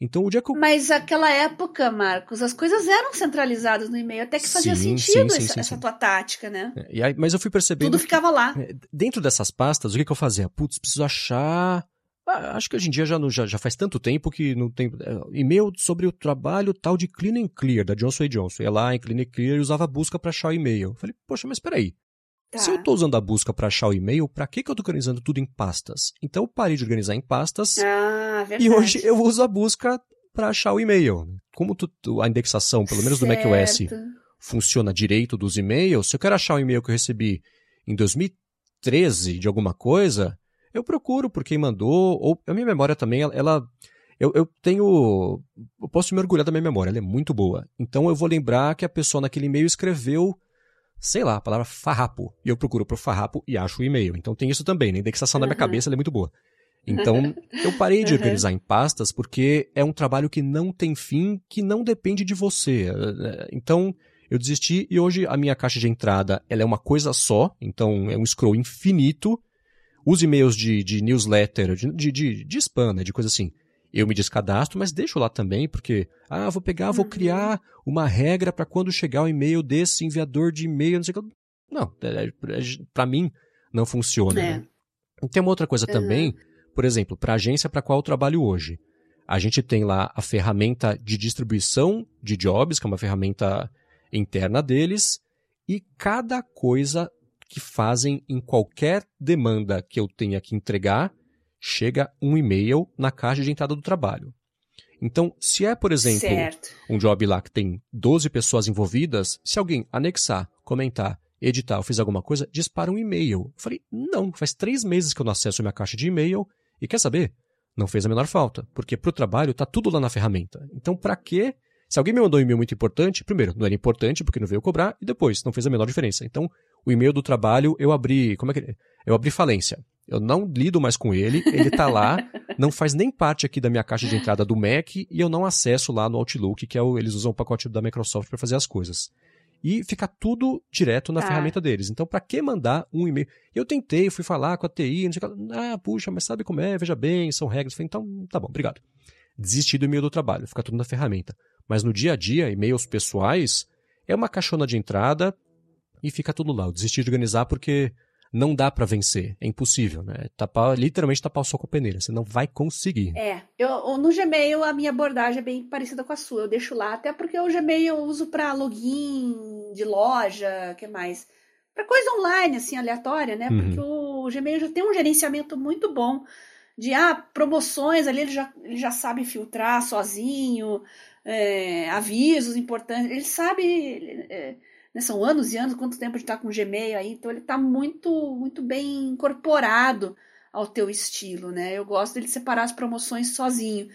Então o dia que eu... Mas aquela época, Marcos, as coisas eram centralizadas no e-mail, até que fazia sim, sentido sim, sim, essa, essa, tua tática, né? É, aí, mas eu fui percebendo. Tudo ficava lá. É, dentro dessas pastas, o que, que eu fazia? Putz, preciso achar ah, acho que hoje em dia já, já, já faz tanto tempo que não tem. É, e-mail sobre o trabalho tal de Clean and Clear, da Johnson Johnson. Ia lá em Clean and Clear e usava busca para achar o e-mail. Falei, poxa, mas peraí. Tá. Se eu estou usando a busca para achar o e-mail, para que, que eu estou organizando tudo em pastas? Então eu parei de organizar em pastas. Ah. E hoje eu uso a busca para achar o e-mail. Como tu, tu, a indexação, pelo menos certo. do macOS, funciona direito dos e-mails, se eu quero achar o e-mail que eu recebi em 2013 de alguma coisa, eu procuro por quem mandou, ou a minha memória também, ela. eu, eu tenho. Eu posso me orgulhar da minha memória, ela é muito boa. Então eu vou lembrar que a pessoa naquele e-mail escreveu, sei lá, a palavra farrapo. E eu procuro pro farrapo e acho o e-mail. Então tem isso também, né? A indexação uhum. da minha cabeça é muito boa. Então, eu parei de organizar em pastas porque é um trabalho que não tem fim, que não depende de você. Então, eu desisti e hoje a minha caixa de entrada ela é uma coisa só, então é um scroll infinito os e-mails de, de newsletter, de, de, de spam, né, de coisa assim, eu me descadastro, mas deixo lá também, porque, ah, vou pegar, vou uhum. criar uma regra para quando chegar o e-mail desse enviador de e-mail, não sei o que. Não, é, é, para mim não funciona. É. Né? Tem uma outra coisa uhum. também, por exemplo, para a agência para qual eu trabalho hoje. A gente tem lá a ferramenta de distribuição de jobs, que é uma ferramenta interna deles, e cada coisa que fazem em qualquer demanda que eu tenha que entregar, chega um e-mail na caixa de entrada do trabalho. Então, se é, por exemplo, certo. um job lá que tem 12 pessoas envolvidas, se alguém anexar, comentar, editar ou fizer alguma coisa, dispara um e-mail. Eu falei, não, faz três meses que eu não acesso a minha caixa de e-mail e quer saber? Não fez a menor falta, porque para o trabalho está tudo lá na ferramenta. Então, para quê? Se alguém me mandou um e-mail muito importante, primeiro, não era importante porque não veio cobrar, e depois, não fez a menor diferença. Então, o e-mail do trabalho eu abri, como é que é? Eu abri falência. Eu não lido mais com ele, ele está lá, não faz nem parte aqui da minha caixa de entrada do Mac e eu não acesso lá no Outlook, que é o, eles usam o pacote da Microsoft para fazer as coisas. E fica tudo direto na ah. ferramenta deles. Então, para que mandar um e-mail? Eu tentei, fui falar com a TI, não sei o que. Ah, puxa, mas sabe como é? Veja bem, são regras. falei, então, tá bom, obrigado. Desisti do e-mail do trabalho, fica tudo na ferramenta. Mas no dia a dia, e-mails pessoais, é uma caixona de entrada, e fica tudo lá. Eu desisti de organizar porque não dá para vencer. É impossível, né? Tapar, literalmente tapar o sol com a peneira. Você não vai conseguir. É. Eu, no Gmail, a minha abordagem é bem parecida com a sua. Eu deixo lá, até porque o Gmail eu uso para login de loja, que mais? Para coisa online, assim, aleatória, né? Uhum. Porque o Gmail já tem um gerenciamento muito bom de ah, promoções ali, ele já, ele já sabe filtrar sozinho, é, avisos importantes. Ele sabe. É, né, são anos e anos, quanto tempo a gente está com o Gmail aí, então ele está muito, muito bem incorporado ao teu estilo, né? Eu gosto dele separar as promoções sozinho.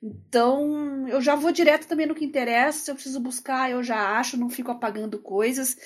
Então, eu já vou direto também no que interessa. Se eu preciso buscar, eu já acho, não fico apagando coisas.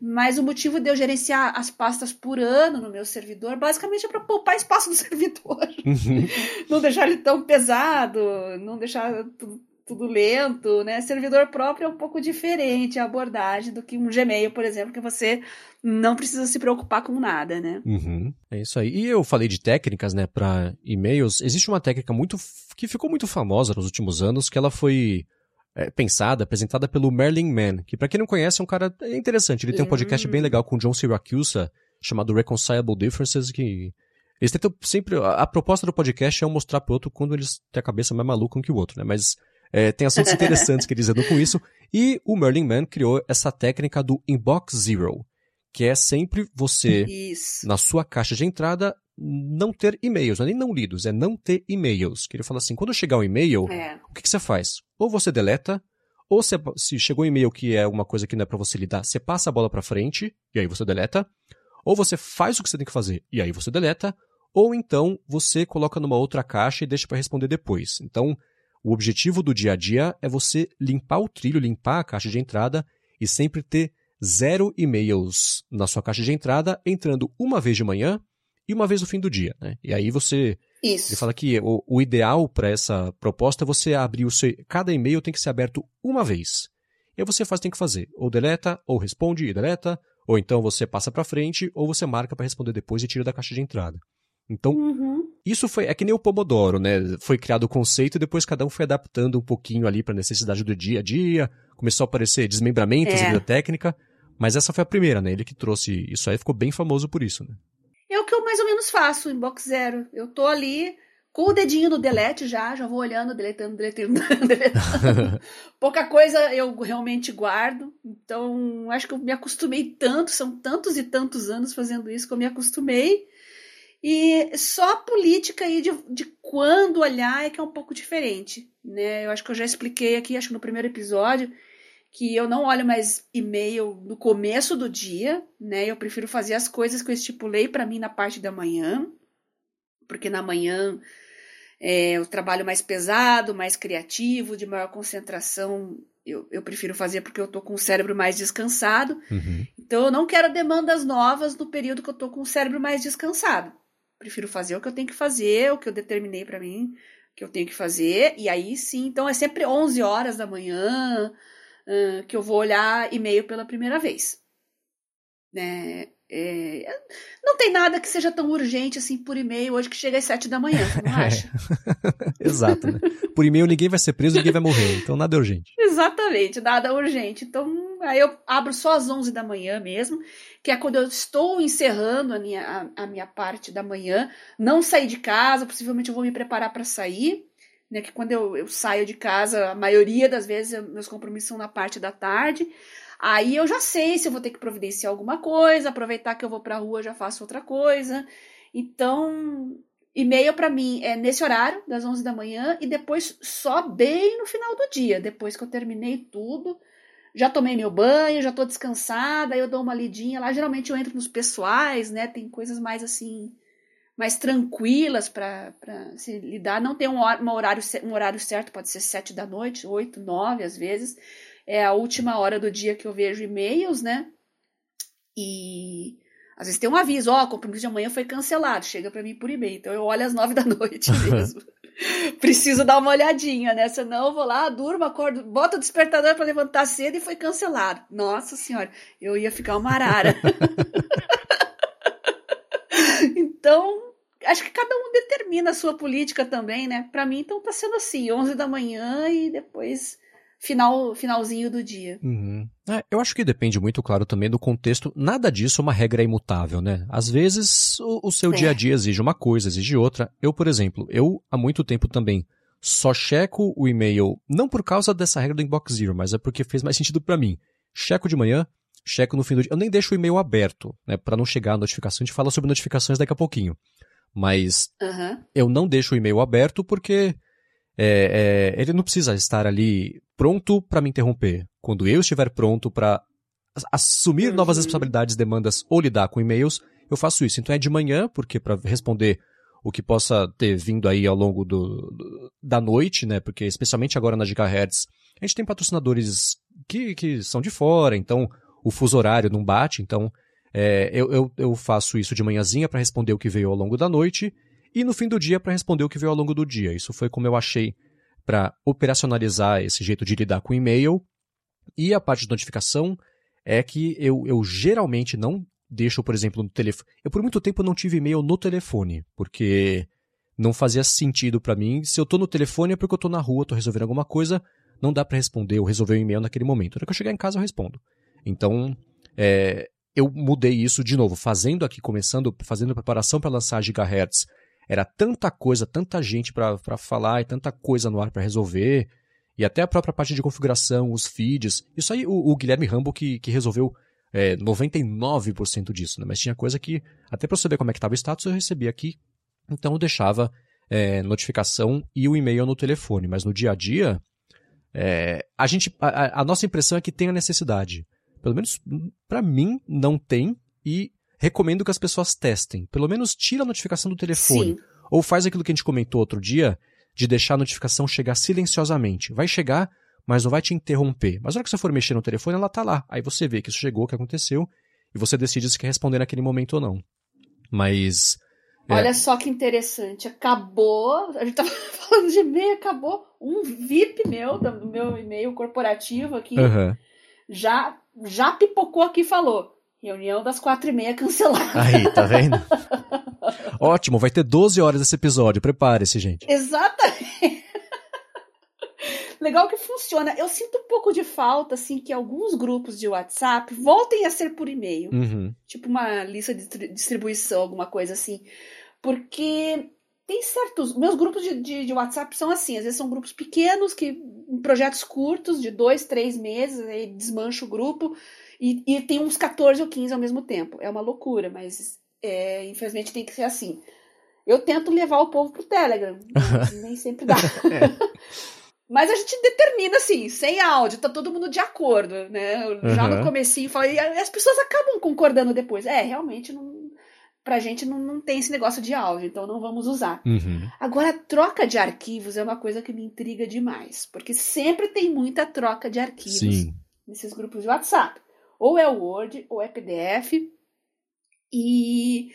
Mas o motivo de eu gerenciar as pastas por ano no meu servidor, basicamente é para poupar espaço do servidor. Uhum. não deixar ele tão pesado, não deixar tudo tudo lento, né? Servidor próprio é um pouco diferente a abordagem do que um Gmail, por exemplo, que você não precisa se preocupar com nada, né? Uhum, é isso aí. E eu falei de técnicas, né, para e-mails. Existe uma técnica muito que ficou muito famosa nos últimos anos, que ela foi é, pensada, apresentada pelo Merlin Mann, que para quem não conhece é um cara interessante. Ele tem um podcast bem legal com o John Siracusa, chamado Reconcilable Differences, que eles tentam sempre. A, a proposta do podcast é um mostrar pro outro quando eles têm a cabeça mais maluca que o outro, né? Mas é, tem assuntos interessantes que eles lidam com isso. E o Merlin Mann criou essa técnica do Inbox Zero, que é sempre você, isso. na sua caixa de entrada, não ter e-mails, não é nem não lidos, é não ter e-mails. Que ele fala assim, quando chegar um e-mail, é. o que, que, você faz? Ou você deleta, ou você, se chegou um e-mail que é uma coisa que não é para você lidar, você passa a bola para frente e aí você deleta, ou você faz o que você tem que fazer e aí você deleta, ou então você coloca numa outra caixa e deixa para responder depois. Então, o objetivo do dia a dia é você limpar o trilho, limpar a caixa de entrada e sempre ter zero e-mails na sua caixa de entrada, entrando uma vez de manhã e uma vez no fim do dia. Né? E aí você. Isso. Ele fala que o, o ideal para essa proposta é você abrir o seu. Cada e-mail tem que ser aberto uma vez. E aí você faz tem que fazer. Ou deleta, ou responde e deleta, ou então você passa para frente, ou você marca para responder depois e tira da caixa de entrada. Então, Uhum. Isso foi. É que nem o Pomodoro, né? Foi criado o conceito e depois cada um foi adaptando um pouquinho ali para necessidade do dia a dia. Começou a aparecer desmembramentos É. da técnica. Mas essa foi a primeira, né? Ele que trouxe isso aí ficou bem famoso por isso, né? É o que eu mais ou menos faço em Box Zero. Eu tô ali com o dedinho no delete já, já vou olhando, deletando, deletando, deletando. Pouca coisa eu realmente guardo. Então, acho que eu me acostumei tanto, são tantos e tantos anos fazendo isso que eu me acostumei. E só a política aí de, de quando olhar é que é um pouco diferente. Né? Eu acho que eu já expliquei aqui, acho que no primeiro episódio, que eu não olho mais e-mail no começo do dia, né? Eu prefiro fazer as coisas que eu estipulei para mim na parte da manhã, porque na manhã é o trabalho mais pesado, mais criativo, de maior concentração. Eu, eu prefiro fazer porque eu tô com o cérebro mais descansado. Uhum. Então eu não quero demandas novas no período que eu tô com o cérebro mais descansado. Prefiro fazer o que eu tenho que fazer, o que eu determinei para mim que eu tenho que fazer, e aí sim, então é sempre 11 horas da manhã, uh, que eu vou olhar e-mail pela primeira vez. Né? É, não tem nada que seja tão urgente assim por e-mail hoje que chega às 7 da manhã, você não acha? Exato, né? Por e-mail ninguém vai ser preso, ninguém vai morrer, então nada é urgente. Exatamente, nada urgente. Então, aí eu abro só às 11 da manhã mesmo, que é quando eu estou encerrando a minha, a, a minha parte da manhã, não sair de casa, possivelmente eu vou me preparar para sair, né? Que quando eu, eu saio de casa, a maioria das vezes eu, meus compromissos são na parte da tarde. Aí eu já sei se eu vou ter que providenciar alguma coisa, aproveitar que eu vou para a rua, já faço outra coisa. Então, e-mail para mim é nesse horário, das 11 da manhã, e depois só bem no final do dia, depois que eu terminei tudo. Já tomei meu banho, já tô descansada, eu dou uma lidinha lá. Geralmente eu entro nos pessoais, né? Tem coisas mais assim, mais tranquilas para se lidar. Não tem um, um, horário, um horário certo, pode ser sete da noite, oito, nove às vezes é a última hora do dia que eu vejo e-mails, né? E às vezes tem um aviso, ó, oh, o compromisso de amanhã foi cancelado, chega para mim por e-mail. Então eu olho às nove da noite mesmo. Preciso dar uma olhadinha, né? Senão eu vou lá, durmo, acordo, boto o despertador para levantar cedo e foi cancelado. Nossa senhora, eu ia ficar uma arara. então, acho que cada um determina a sua política também, né? Para mim, então tá sendo assim, 11 da manhã e depois final, finalzinho do dia. Uhum. É, eu acho que depende muito, claro, também do contexto. Nada disso é uma regra imutável, né? Às vezes o, o seu é. dia a dia exige uma coisa, exige outra. Eu, por exemplo, eu há muito tempo também só checo o e-mail, não por causa dessa regra do Inbox Zero, mas é porque fez mais sentido para mim. Checo de manhã, checo no fim do dia. Eu nem deixo o e-mail aberto, né? Para não chegar a notificação. A gente fala sobre notificações daqui a pouquinho. Mas uhum. eu não deixo o e-mail aberto porque é, é, ele não precisa estar ali pronto para me interromper. Quando eu estiver pronto para assumir uhum. novas responsabilidades, demandas ou lidar com e-mails, eu faço isso. Então é de manhã, porque para responder o que possa ter vindo aí ao longo do, do, da noite, né? Porque especialmente agora na Gigahertz, a gente tem patrocinadores que, que são de fora, então o fuso horário não bate, então é, eu, eu, eu faço isso de manhãzinha para responder o que veio ao longo da noite e no fim do dia para responder o que veio ao longo do dia. Isso foi como eu achei para operacionalizar esse jeito de lidar com e-mail. E a parte de notificação é que eu, eu geralmente não deixo, por exemplo, no telefone. Eu por muito tempo não tive e-mail no telefone, porque não fazia sentido para mim. Se eu tô no telefone é porque eu tô na rua, tô resolvendo alguma coisa, não dá para responder ou resolver o e-mail naquele momento. Na hora que eu chegar em casa eu respondo. Então, é, eu mudei isso de novo, fazendo aqui, começando, fazendo preparação para lançar a Gigahertz era tanta coisa, tanta gente para falar e tanta coisa no ar para resolver. E até a própria parte de configuração, os feeds. Isso aí o, o Guilherme Rambo que, que resolveu é, 99% disso, né? Mas tinha coisa que, até para eu saber como é que estava o status, eu recebia aqui. Então eu deixava é, notificação e o e-mail no telefone. Mas no dia a dia, É, a, gente, a, a, nossa impressão é que tem a necessidade. Pelo menos para mim não tem e recomendo que as pessoas testem. Pelo menos tira a notificação do telefone. Sim. Ou faz aquilo que a gente comentou outro dia, de deixar a notificação chegar silenciosamente. Vai chegar, mas não vai te interromper. Mas na hora que você for mexer no telefone, ela tá lá. Aí você vê que isso chegou, que aconteceu, e você decide se quer responder naquele momento ou não. Mas. É... Olha só que interessante. Acabou. A gente tava falando de e-mail, acabou um VIP meu, do meu e-mail corporativo aqui. Uhum. Já, já pipocou aqui e falou. Reunião das quatro e meia cancelada. Aí, tá vendo? Ótimo, vai ter 12 horas esse episódio, prepare-se, gente. Exatamente. Legal que funciona. Eu sinto um pouco de falta, assim, que alguns grupos de WhatsApp voltem a ser por e-mail. Uhum. Tipo uma lista de distribuição, alguma coisa assim. Porque tem certos. Meus grupos de, de, de, WhatsApp são assim, às vezes são grupos pequenos, que em projetos curtos, de dois, três meses, aí desmancha o grupo. E, e tem uns 14 ou 15 ao mesmo tempo. É uma loucura, mas é, infelizmente tem que ser assim. Eu tento levar o povo pro Telegram, nem sempre dá. é. Mas a gente determina assim, sem áudio, tá todo mundo de acordo, né? Já uhum. no comecinho, falei, e as pessoas acabam concordando depois. É, realmente não, pra gente não, não tem esse negócio de áudio, então não vamos usar. Uhum. Agora, troca de arquivos é uma coisa que me intriga demais, porque sempre tem muita troca de arquivos Sim. nesses grupos de WhatsApp. Ou é Word, ou é PDF. E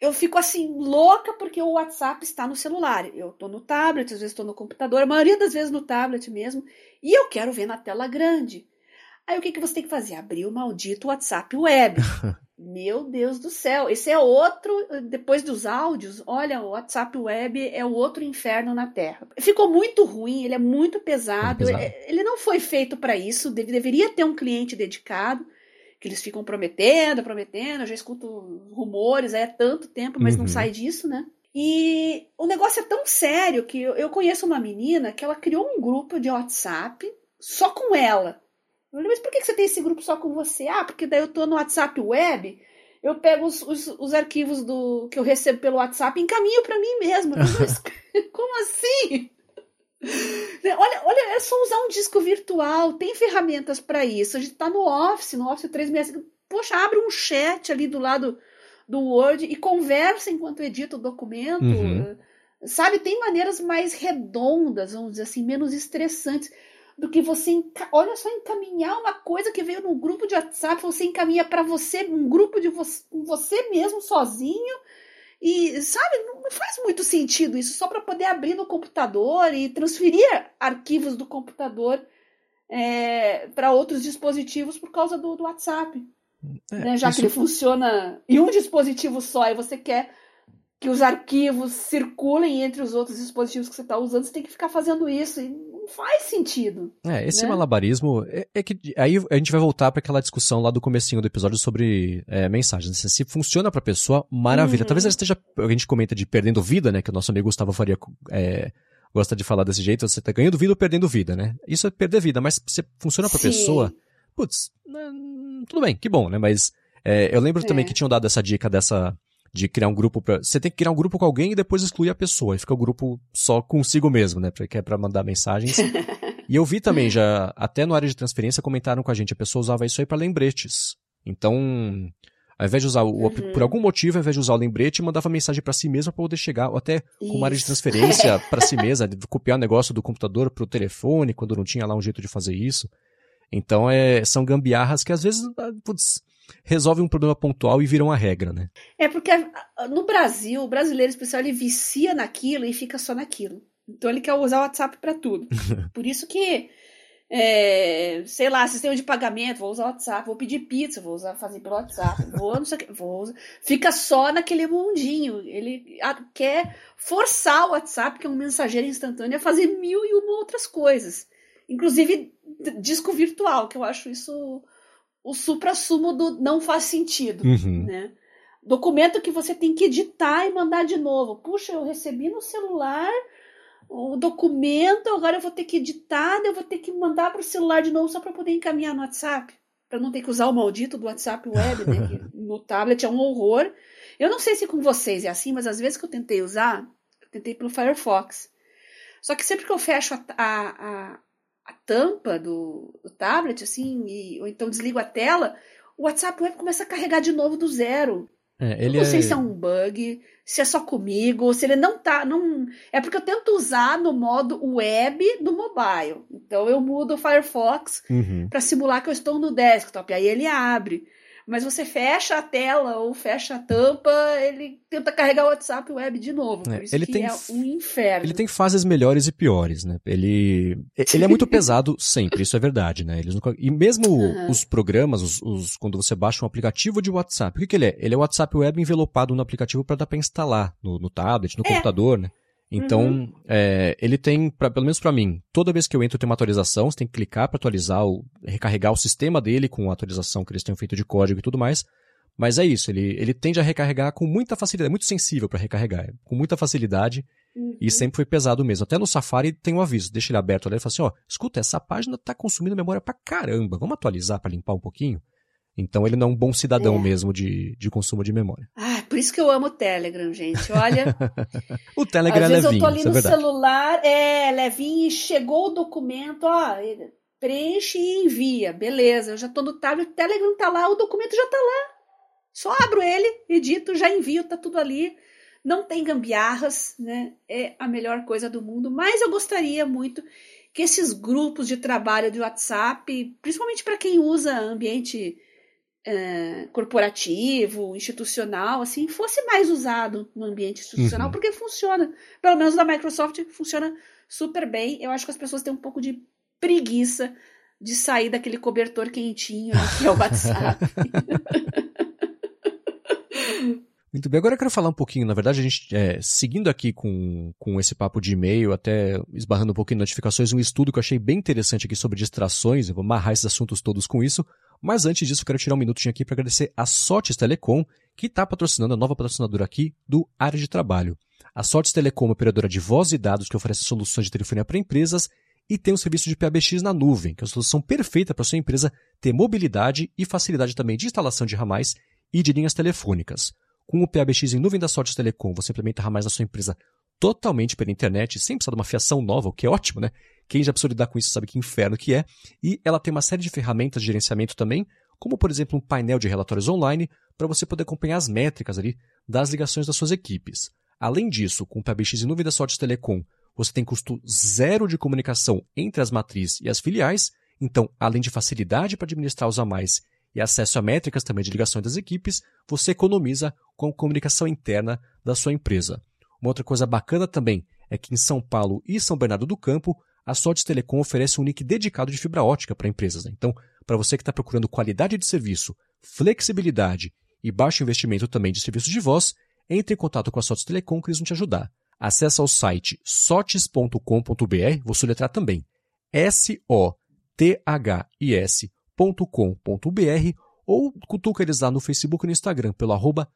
eu fico assim louca porque o WhatsApp está no celular. Eu estou no tablet, às vezes estou no computador, a maioria das vezes no tablet mesmo, e eu quero ver na tela grande. Aí o que, que você tem que fazer? Abrir o maldito WhatsApp Web. Meu Deus do céu, esse é outro, depois dos áudios, olha, o WhatsApp Web é o outro inferno na Terra. Ficou muito ruim, ele é muito pesado, é pesado. ele não foi feito para isso, deveria ter um cliente dedicado que eles ficam prometendo, prometendo, eu já escuto rumores é tanto tempo, mas uhum. não sai disso, né? E o negócio é tão sério que eu, eu conheço uma menina que ela criou um grupo de WhatsApp só com ela. Eu falei, mas por que você tem esse grupo só com você? Ah, porque daí eu tô no WhatsApp web, eu pego os, os, os arquivos do que eu recebo pelo WhatsApp e encaminho para mim mesma. Mas, como assim? Olha, olha, é só usar um disco virtual, tem ferramentas para isso. A gente está no Office, no Office 365. Poxa, abre um chat ali do lado do Word e conversa enquanto edita o documento. Uhum. Sabe, tem maneiras mais redondas, vamos dizer assim, menos estressantes do que você, olha só, encaminhar uma coisa que veio num grupo de WhatsApp, você encaminha para você, um grupo de você, você mesmo sozinho e, sabe, não faz muito sentido isso, só para poder abrir no computador e transferir arquivos do computador é, para outros dispositivos por causa do, do WhatsApp. É, né? Já isso... que ele funciona em um dispositivo só e você quer que os arquivos circulem entre os outros dispositivos que você está usando, você tem que ficar fazendo isso. E não faz sentido. É, esse né? malabarismo é, é, que aí a gente vai voltar para aquela discussão lá do comecinho do episódio sobre é, mensagens. Se funciona para pessoa, maravilha. Uhum. Talvez ela esteja, a gente comenta de perdendo vida, né, que o nosso amigo Gustavo Faria é, gosta de falar desse jeito, você tá ganhando vida ou perdendo vida, né? Isso é perder vida, mas se funciona para pessoa, putz, né, tudo bem, que bom, né? Mas é, eu lembro também é. que tinham dado essa dica dessa de criar um grupo para você tem que criar um grupo com alguém e depois excluir a pessoa e fica o grupo só consigo mesmo, né? Porque é para mandar mensagens. e eu vi também já até no área de transferência comentaram com a gente a pessoa usava isso aí para lembretes. Então, ao invés de usar o, uhum. por algum motivo, ao invés de usar o lembrete, mandava mensagem para si mesma para poder chegar, ou até com uma área de transferência para si mesma, copiar o negócio do computador pro telefone, quando não tinha lá um jeito de fazer isso. Então, é, são gambiarras que às vezes, ah, putz, resolve um problema pontual e viram a regra, né? É porque no Brasil, o brasileiro especial ele vicia naquilo e fica só naquilo. Então ele quer usar o WhatsApp para tudo. Por isso que é, sei lá, sistema de pagamento, vou usar o WhatsApp, vou pedir pizza, vou usar, fazer pelo WhatsApp, vou não sei o que, vou usar. Fica só naquele mundinho. Ele quer forçar o WhatsApp, que é um mensageiro instantâneo, a fazer mil e uma outras coisas. Inclusive disco virtual, que eu acho isso o supra-sumo do não faz sentido, uhum. né? Documento que você tem que editar e mandar de novo. Puxa, eu recebi no celular o documento, agora eu vou ter que editar, eu vou ter que mandar para o celular de novo só para poder encaminhar no WhatsApp, para não ter que usar o maldito do WhatsApp web, né? no tablet é um horror. Eu não sei se com vocês é assim, mas às vezes que eu tentei usar, eu tentei pelo Firefox. Só que sempre que eu fecho a, a, a tampa do, do tablet, assim, e, ou então desligo a tela, o WhatsApp Web começa a carregar de novo do zero. É, não sei é... se é um bug, se é só comigo, se ele não tá. Não... É porque eu tento usar no modo web do mobile. Então eu mudo o Firefox Uhum. para simular que eu estou no desktop. Aí ele abre. Mas você fecha a tela ou fecha a tampa, ele tenta carregar o WhatsApp web de novo. Por É, isso ele que tem é um inferno. Ele tem fases melhores e piores, né? Ele, ele é muito pesado sempre, isso é verdade, né? Eles nunca- E mesmo Aham. os programas, os, os- quando você baixa um aplicativo de WhatsApp, o que, que ele é? Ele é o WhatsApp Web envelopado no aplicativo para dar para instalar no, no tablet, no É. computador, né? Então, Uhum. é, ele tem, pra, pelo menos para mim, toda vez que eu entro tem uma atualização, você tem que clicar para atualizar, o, recarregar o sistema dele com a atualização que eles tenham feito de código e tudo mais. Mas é isso, ele, ele tende a recarregar com muita facilidade, é muito sensível para recarregar, com muita facilidade. Uhum. E sempre foi pesado mesmo. Até no Safari tem um aviso, deixa ele aberto ali e fala assim, ó, escuta, essa página tá consumindo memória pra caramba, vamos atualizar pra limpar um pouquinho? Então ele não é um bom cidadão É. mesmo de, de consumo de memória. Ah, por isso que eu amo o Telegram, gente. Olha, O Telegram às é vezes eu tô ali é no verdade. celular, é levinho, e chegou o documento, ó, preenche e envia. Beleza, eu já tô no tablet, o Telegram tá lá, o documento já tá lá. Só abro ele, edito, já envio, tá tudo ali. Não tem gambiarras, né? É a melhor coisa do mundo. Mas eu gostaria muito que esses grupos de trabalho de WhatsApp, principalmente para quem usa ambiente corporativo, institucional, assim, fosse mais usado no ambiente institucional, Uhum. porque funciona. Pelo menos da Microsoft funciona super bem. Eu acho que as pessoas têm um pouco de preguiça de sair daquele cobertor quentinho né, que é o WhatsApp. Muito bem, agora eu quero falar um pouquinho, na verdade, a gente, é, seguindo aqui com, com esse papo de e-mail, até esbarrando um pouquinho em notificações, um estudo que eu achei bem interessante aqui sobre distrações, eu vou amarrar esses assuntos todos com isso, mas antes disso eu quero tirar um minutinho aqui para agradecer a Sotes Telecom, que está patrocinando a nova patrocinadora aqui do Área de Trabalho. A Sotes Telecom é uma operadora de voz e dados que oferece soluções de telefonia para empresas e tem um serviço de PABX na nuvem, que é a solução perfeita para sua empresa ter mobilidade e facilidade também de instalação de ramais e de linhas telefônicas. Com o PABX em nuvem da Sotes Telecom, você implementa ramais na sua empresa totalmente pela internet, sem precisar de uma fiação nova, o que é ótimo, né? Quem já precisou lidar com isso sabe que inferno que é. E ela tem uma série de ferramentas de gerenciamento também, como por exemplo um painel de relatórios online, para você poder acompanhar as métricas ali das ligações das suas equipes. Além disso, com o PABX em nuvem da Sotes Telecom, você tem custo zero de comunicação entre as matrizes e as filiais, então, além de facilidade para administrar os a mais e acesso a métricas também de ligações das equipes, você economiza com a comunicação interna da sua empresa. Uma outra coisa bacana também é que em São Paulo e São Bernardo do Campo, a Sotes Telecom oferece um link dedicado de fibra ótica para empresas. né? Então, para você que está procurando qualidade de serviço, flexibilidade e baixo investimento também de serviços de voz, entre em contato com a Sotes Telecom que eles vão te ajudar. Acesse ao site sotes.com.br, vou soletrar também, S-O-T-H-I-S.com.br ou cutuca eles lá no Facebook e no Instagram pelo arroba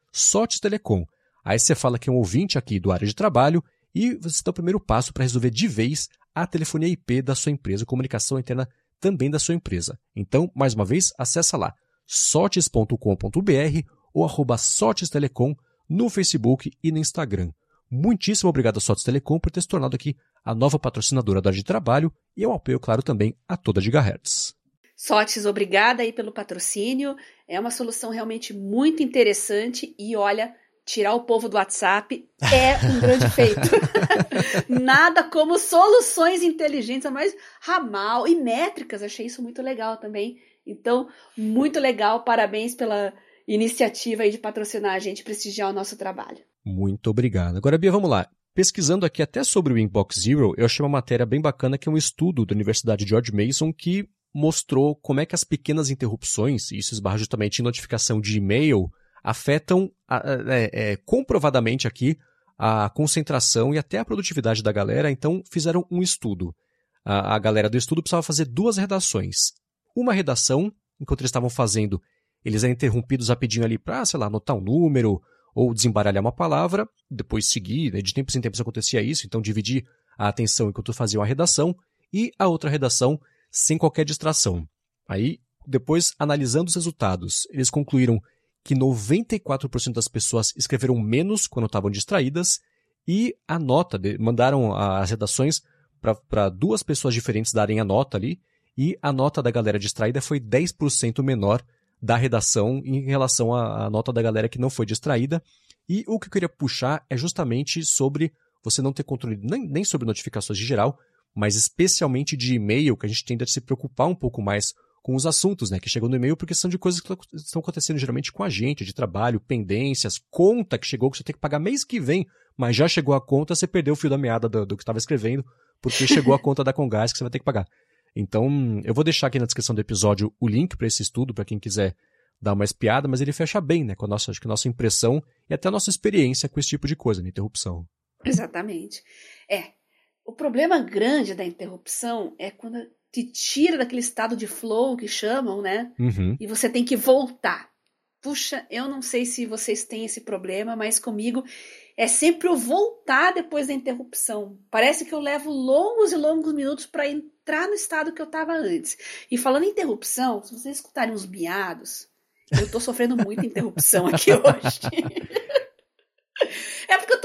Telecom. Aí você fala que é um ouvinte aqui do área de trabalho e você dá o primeiro passo para resolver de vez a telefonia IP da sua empresa, comunicação interna também da sua empresa. Então, mais uma vez, acessa lá sotes.com.br ou arroba Sotes Telecom no Facebook e no Instagram. Muitíssimo obrigado a Sotes Telecom por ter se tornado aqui a nova patrocinadora da área de trabalho e ao apoio, claro, também a toda Gigahertz. Sotes, obrigada aí pelo patrocínio. É uma solução realmente muito interessante e olha, tirar o povo do WhatsApp é um grande feito. Nada como soluções inteligentes, mas ramal e métricas, achei isso muito legal também. Então, muito legal, parabéns pela iniciativa aí de patrocinar a gente, prestigiar o nosso trabalho. Muito obrigado. Agora, Bia, vamos lá. Pesquisando aqui até sobre o Inbox Zero, eu achei uma matéria bem bacana que é um estudo da Universidade George Mason que mostrou como é que as pequenas interrupções, e isso esbarra justamente em notificação de e-mail, afetam é, é, comprovadamente aqui a concentração e até a produtividade da galera. Então, fizeram um estudo. A, a galera do estudo precisava fazer duas redações. Uma redação, enquanto eles estavam fazendo, eles eram interrompidos rapidinho ali para, sei lá, anotar um número ou desembaralhar uma palavra, depois seguir, né? de tempos em tempos acontecia isso, então dividir a atenção enquanto faziam a redação, e a outra redação sem qualquer distração. Aí, depois, analisando os resultados, eles concluíram que 94% das pessoas escreveram menos quando estavam distraídas e a nota, mandaram as redações para duas pessoas diferentes darem a nota ali, e a nota da galera distraída foi 10% menor da redação em relação à, à nota da galera que não foi distraída. E o que eu queria puxar é justamente sobre você não ter controle nem, nem sobre notificações de geral, mas especialmente de e-mail, que a gente tende a se preocupar um pouco mais com os assuntos, né, que chegam no e-mail, porque são de coisas que estão acontecendo geralmente com a gente, de trabalho, pendências, conta que chegou que você tem que pagar mês que vem, mas já chegou a conta, você perdeu o fio da meada do, do que estava escrevendo, porque chegou a conta da Congás que você vai ter que pagar. Então, eu vou deixar aqui na descrição do episódio o link para esse estudo, para quem quiser dar uma espiada, mas ele fecha bem, né, com a nossa, acho que a nossa impressão e até a nossa experiência com esse tipo de coisa, né, interrupção. Exatamente. É, o problema grande da interrupção é quando te tira daquele estado de flow que chamam, né? Uhum. E você tem que voltar. Puxa, eu não sei se vocês têm esse problema, mas comigo é sempre o voltar depois da interrupção. Parece que eu levo longos e longos minutos para entrar no estado que eu estava antes. E falando em interrupção, se vocês escutarem uns miados, eu estou sofrendo muita interrupção aqui hoje.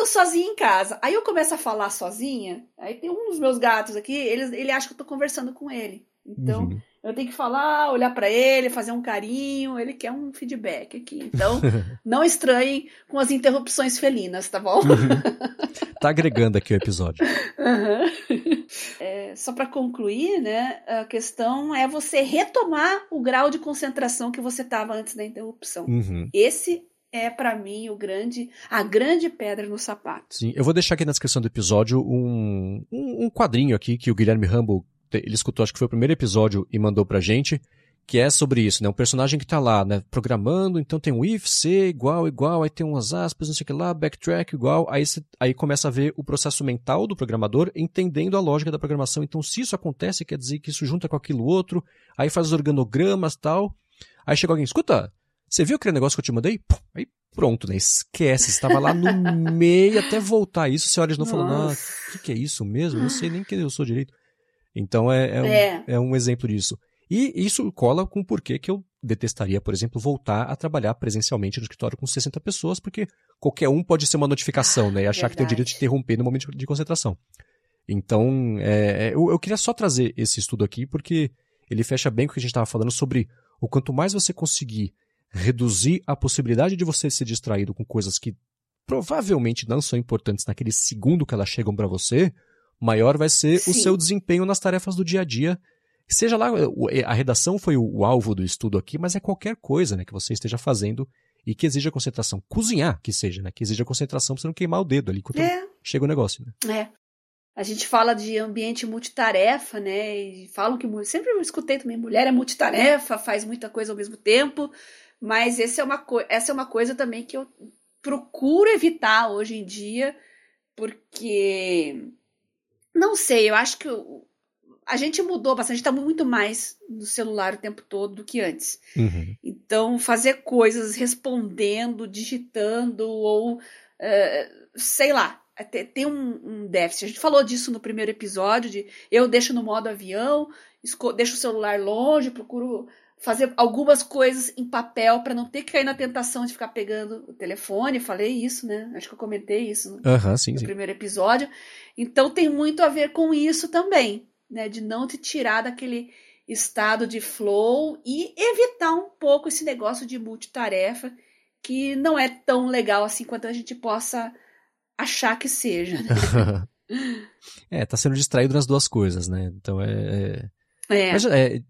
Tô sozinha em casa. Aí eu começo a falar sozinha. Aí tem um dos meus gatos aqui, ele, ele acha que eu tô conversando com ele. Então, uhum. eu tenho que falar, olhar para ele, fazer um carinho. Ele quer um feedback aqui. Então, não estranhem com as interrupções felinas, tá bom? Uhum. Tá agregando aqui o episódio. Uhum. É, só para concluir, né? A questão é você retomar o grau de concentração que você estava antes da interrupção. Uhum. Esse é para mim o grande, a grande pedra no sapato. Sim, eu vou deixar aqui na descrição do episódio um, um, um quadrinho aqui que o Guilherme Rambo ele escutou, acho que foi o primeiro episódio e mandou pra gente, que é sobre isso, né? Um personagem que tá lá, né? Programando, então tem um if, c, igual, igual, aí tem umas aspas, não sei o que lá, backtrack, igual, aí, cê, aí começa a ver o processo mental do programador entendendo a lógica da programação. Então, se isso acontece, quer dizer que isso junta com aquilo outro, aí faz os organogramas tal. Aí chega alguém, escuta, você viu aquele negócio que eu te mandei? Aí pronto, né? Esquece. Estava lá no meio até voltar isso. Você olha de novo falando, ah, o que, que, é isso mesmo? Não sei nem quem eu sou direito. Então é, é, é. Um, é um exemplo disso. E isso cola com o porquê que eu detestaria, por exemplo, voltar a trabalhar presencialmente no escritório com 60 pessoas, porque qualquer um pode ser uma notificação, né? E achar Verdade. que tem o direito de interromper no momento de concentração. Então, é, é, eu, eu queria só trazer esse estudo aqui, porque ele fecha bem com o que a gente estava falando sobre o quanto mais você conseguir reduzir a possibilidade de você ser distraído com coisas que provavelmente não são importantes naquele segundo que elas chegam para você, maior vai ser Sim. o seu desempenho nas tarefas do dia a dia. Seja lá, a redação foi o alvo do estudo aqui, mas é qualquer coisa né, que você esteja fazendo e que exija concentração. Cozinhar, que seja, né? Que exija concentração para você não queimar o dedo ali quando é. chega o negócio, né? É. A gente fala de ambiente multitarefa, né? E falam que sempre eu escutei também, mulher é multitarefa, faz muita coisa ao mesmo tempo. Mas esse é uma essa é uma coisa também que eu procuro evitar hoje em dia, porque não sei, eu acho que a gente mudou bastante, a gente está muito mais no celular o tempo todo do que antes. Uhum. Então, fazer coisas respondendo, digitando, ou uh, sei lá, tem um, um, déficit. A gente falou disso no primeiro episódio, de eu deixo no modo avião, deixo o celular longe, procuro fazer algumas coisas em papel para não ter que cair na tentação de ficar pegando o telefone. Falei isso, né? Acho que eu comentei isso no, uhum, sim, no sim. primeiro episódio. Então tem muito a ver com isso também, né? De não te tirar daquele estado de flow e evitar um pouco esse negócio de multitarefa que não é tão legal assim quanto a gente possa achar que seja. Né? é, tá sendo distraído nas duas coisas, né? Então é. é... é. Mas, é,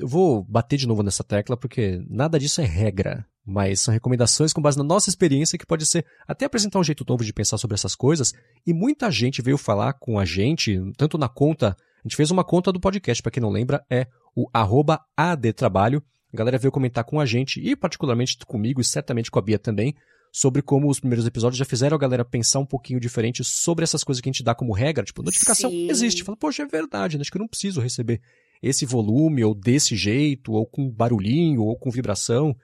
eu vou bater de novo nessa tecla porque nada disso é regra, mas são recomendações com base na nossa experiência que pode ser até apresentar um jeito novo de pensar sobre essas coisas. E muita gente veio falar com a gente, tanto na conta, a gente fez uma conta do podcast, para quem não lembra, é o adtrabalho. A galera veio comentar com a gente e particularmente comigo e certamente com a Bia também sobre como os primeiros episódios já fizeram a galera pensar um pouquinho diferente sobre essas coisas que a gente dá como regra. Tipo, notificação Sim. existe. Fala, poxa, é verdade, né? acho que eu não preciso receber esse volume, ou desse jeito, ou com barulhinho, ou com vibração,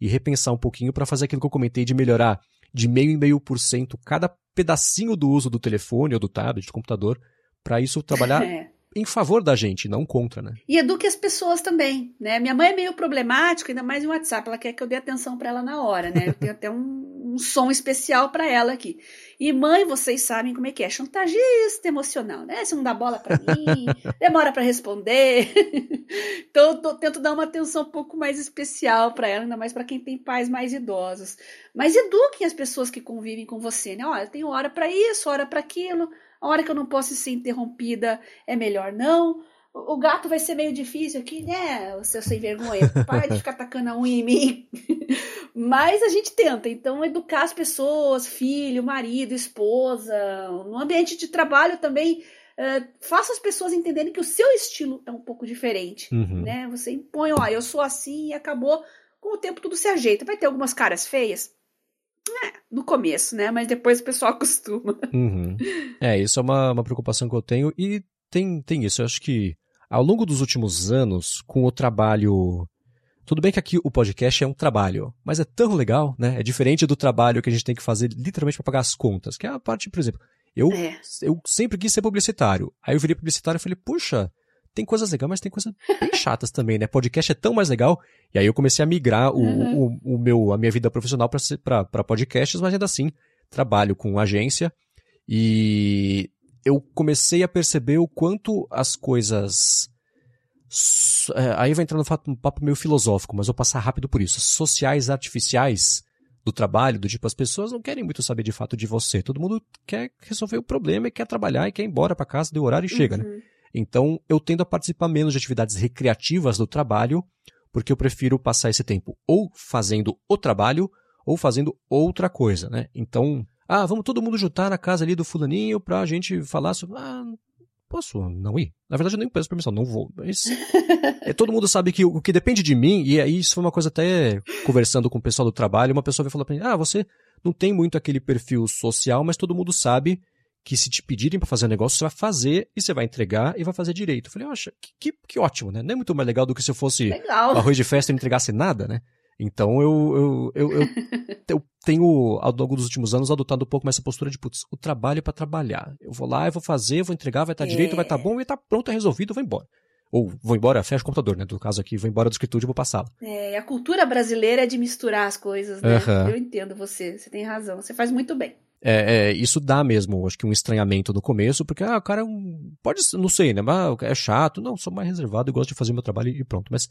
e repensar um pouquinho para fazer aquilo que eu comentei de melhorar de meio em meio por cento cada pedacinho do uso do telefone ou do tablet, do computador, para isso trabalhar é. em favor da gente, não contra, né? E eduque as pessoas também, né? Minha mãe é meio problemática, ainda mais no WhatsApp, ela quer que eu dê atenção para ela na hora, né? Eu tenho até um, um som especial para ela aqui. E mãe, vocês sabem como é que é, chantagista emocional, né? Se não dá bola para mim, demora para responder. então eu tento dar uma atenção um pouco mais especial para ela, ainda mais para quem tem pais mais idosos. Mas eduquem as pessoas que convivem com você, né? Olha, tem hora para isso, hora para aquilo. A hora que eu não posso ser interrompida é melhor não. O gato vai ser meio difícil aqui, né? O seu sem vergonha. Para de ficar atacando a unha em mim. Mas a gente tenta. Então, educar as pessoas, filho, marido, esposa. No ambiente de trabalho também, uh, faça as pessoas entenderem que o seu estilo é um pouco diferente. Uhum. Né? Você impõe, ó, eu sou assim e acabou. Com o tempo tudo se ajeita. Vai ter algumas caras feias? É, no começo, né? Mas depois o pessoal acostuma. Uhum. É, isso é uma, uma preocupação que eu tenho. E tem, tem isso. Eu acho que ao longo dos últimos anos, com o trabalho. Tudo bem que aqui o podcast é um trabalho, mas é tão legal, né? É diferente do trabalho que a gente tem que fazer literalmente para pagar as contas, que é a parte, por exemplo, eu, é. eu sempre quis ser publicitário. Aí eu virei publicitário e falei, puxa, tem coisas legais, mas tem coisas bem chatas também, né? Podcast é tão mais legal. E aí eu comecei a migrar o, uhum. o, o meu, a minha vida profissional para podcasts, mas ainda assim trabalho com agência. E eu comecei a perceber o quanto as coisas. É, aí vai entrar no um papo meio filosófico, mas vou passar rápido por isso. Sociais artificiais do trabalho, do tipo, as pessoas não querem muito saber de fato de você. Todo mundo quer resolver o problema e quer trabalhar e quer ir embora para casa, deu horário e uhum. chega, né? Uhum. Então, eu tendo a participar menos de atividades recreativas do trabalho, porque eu prefiro passar esse tempo ou fazendo o trabalho ou fazendo outra coisa, né? Então, ah, vamos todo mundo juntar na casa ali do fulaninho pra gente falar sobre... Ah, posso não ir? Na verdade, eu nem peço permissão, não vou. Mas é, todo mundo sabe que o que depende de mim, e aí isso foi uma coisa até conversando com o pessoal do trabalho, uma pessoa vai falar pra mim, ah, você não tem muito aquele perfil social, mas todo mundo sabe que se te pedirem para fazer um negócio, você vai fazer e você vai entregar e vai fazer direito. Eu falei, acha que, que, que, ótimo, né? Não é muito mais legal do que se eu fosse legal. arroz de festa e não entregasse nada, né? Então eu, eu, eu, eu, eu, tenho, ao longo dos últimos anos, adotado um pouco mais essa postura de, putz, o trabalho é para trabalhar. Eu vou lá, eu vou fazer, vou entregar, vai estar tá é. direito, vai estar tá bom, vai estar tá pronto, é resolvido, eu vou embora. Ou vou embora, fecho o computador, né? No caso aqui, vou embora do escritório e vou passá-lo. É, a cultura brasileira é de misturar as coisas, né? Uhum. Eu entendo você, você tem razão, você faz muito bem é, é, isso dá mesmo, acho que um estranhamento no começo, porque ah, o cara é pode, não sei, né, mas é chato, não, sou mais reservado e gosto de fazer meu trabalho e pronto. Mas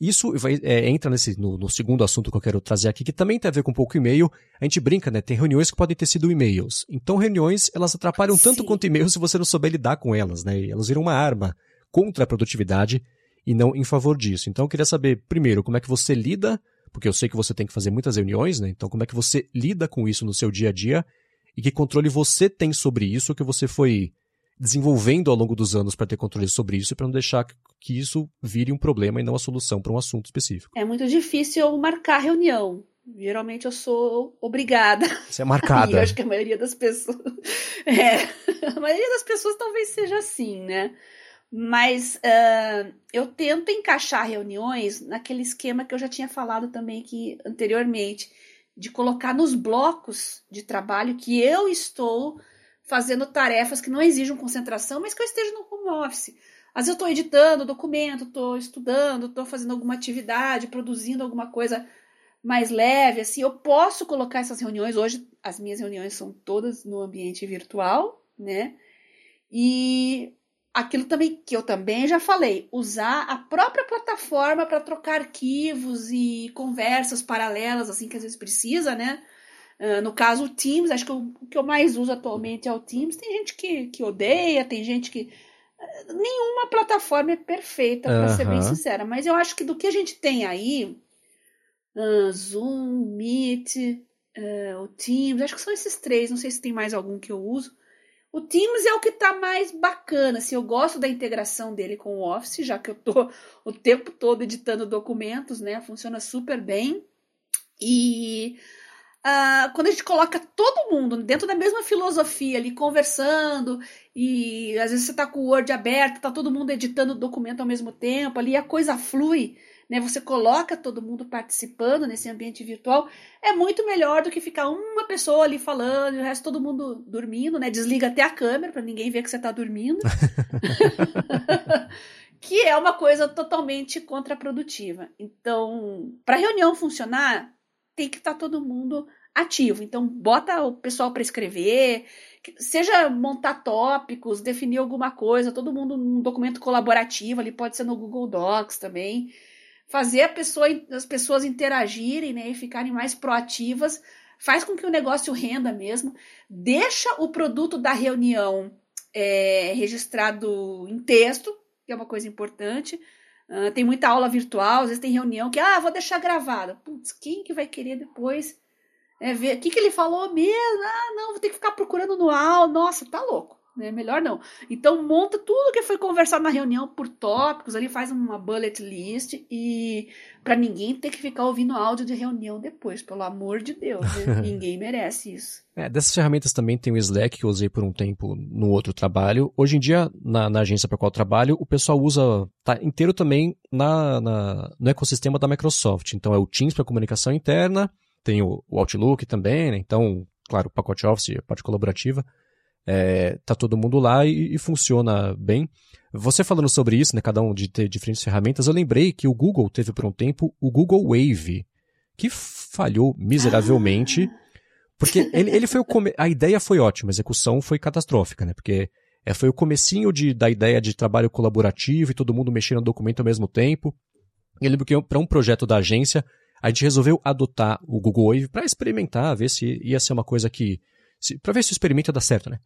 isso vai, é, entra nesse, no, no, segundo assunto que eu quero trazer aqui, que também tem a ver com um pouco e-mail. A gente brinca, né? Tem reuniões que podem ter sido e-mails. Então, reuniões, elas atrapalham Sim. tanto quanto e-mails se você não souber lidar com elas, né? elas viram uma arma contra a produtividade e não em favor disso. Então, eu queria saber, primeiro, como é que você lida, porque eu sei que você tem que fazer muitas reuniões, né? Então, como é que você lida com isso no seu dia a dia? e que controle você tem sobre isso, que você foi desenvolvendo ao longo dos anos para ter controle sobre isso e para não deixar que isso vire um problema e não a solução para um assunto específico. É muito difícil eu marcar reunião. Geralmente eu sou obrigada. Você é marcada. eu acho que a maioria das pessoas. É, a maioria das pessoas talvez seja assim, né? Mas uh, eu tento encaixar reuniões naquele esquema que eu já tinha falado também aqui anteriormente de colocar nos blocos de trabalho que eu estou fazendo tarefas que não exijam concentração, mas que eu esteja no home office. Às vezes eu estou editando documento, estou estudando, estou fazendo alguma atividade, produzindo alguma coisa mais leve, assim, eu posso colocar essas reuniões. Hoje as minhas reuniões são todas no ambiente virtual, né? E aquilo também que eu também já falei, usar a própria plataforma para trocar arquivos e conversas paralelas, assim que às vezes precisa, né? Uh, no caso, o Teams, acho que o, o, que eu mais uso atualmente é o Teams. Tem gente que, que odeia, tem gente que. Uh, nenhuma plataforma é perfeita, para ser bem sincera, mas eu acho que do que a gente tem aí, uh, Zoom, Meet, o Teams, acho que são esses três, não sei se tem mais algum que eu uso o Teams é o que está mais bacana. Assim, eu gosto da integração dele com o Office, já que eu tô o tempo todo editando documentos, né? Funciona super bem. E uh, quando a gente coloca todo mundo dentro da mesma filosofia ali, conversando, e às vezes você está com o Word aberto, está todo mundo editando o documento ao mesmo tempo, ali a coisa flui né, você coloca todo mundo participando nesse ambiente virtual, é muito melhor do que ficar uma pessoa ali falando e o resto todo mundo dormindo, né? Desliga até a câmera para ninguém ver que você está dormindo. que é uma coisa totalmente contraprodutiva. Então, para a reunião funcionar, tem que estar tá todo mundo ativo. Então, bota o pessoal para escrever, seja montar tópicos, definir alguma coisa, todo mundo num documento colaborativo, ali pode ser no Google Docs também. Fazer pessoa, as pessoas interagirem né, e ficarem mais proativas, faz com que o negócio renda mesmo. Deixa o produto da reunião é, registrado em texto, que é uma coisa importante. Uh, tem muita aula virtual, às vezes tem reunião que, ah, vou deixar gravada. Putz, quem que vai querer depois é, ver o que, que ele falou mesmo? Ah, não, vou ter que ficar procurando no AL. Nossa, tá louco né? Melhor não. Então monta tudo que foi conversado na reunião por tópicos, ali faz uma bullet list e para ninguém ter que ficar ouvindo áudio de reunião depois, pelo amor de Deus, né? ninguém merece isso. É, dessas ferramentas também tem o Slack que eu usei por um tempo no outro trabalho. Hoje em dia, na, na agência para qual eu trabalho, o pessoal usa tá inteiro também na, na, no ecossistema da Microsoft. Então é o Teams para comunicação interna, tem o, o Outlook também, né? Então, claro, o pacote Office, a parte colaborativa é, tá todo mundo lá e, e, funciona bem. Você falando sobre isso, né, cada um de ter diferentes ferramentas, eu lembrei que o Google teve por um tempo o Google Wave, que falhou miseravelmente, porque ele, ele foi o come... a ideia foi ótima, a execução foi catastrófica, né, porque é, foi o comecinho de, da ideia de trabalho colaborativo e todo mundo mexendo no documento ao mesmo tempo. Eu lembro que para um projeto da agência, a gente resolveu adotar o Google Wave para experimentar, ver se ia ser uma coisa que para ver se o experimento ia dar certo, né?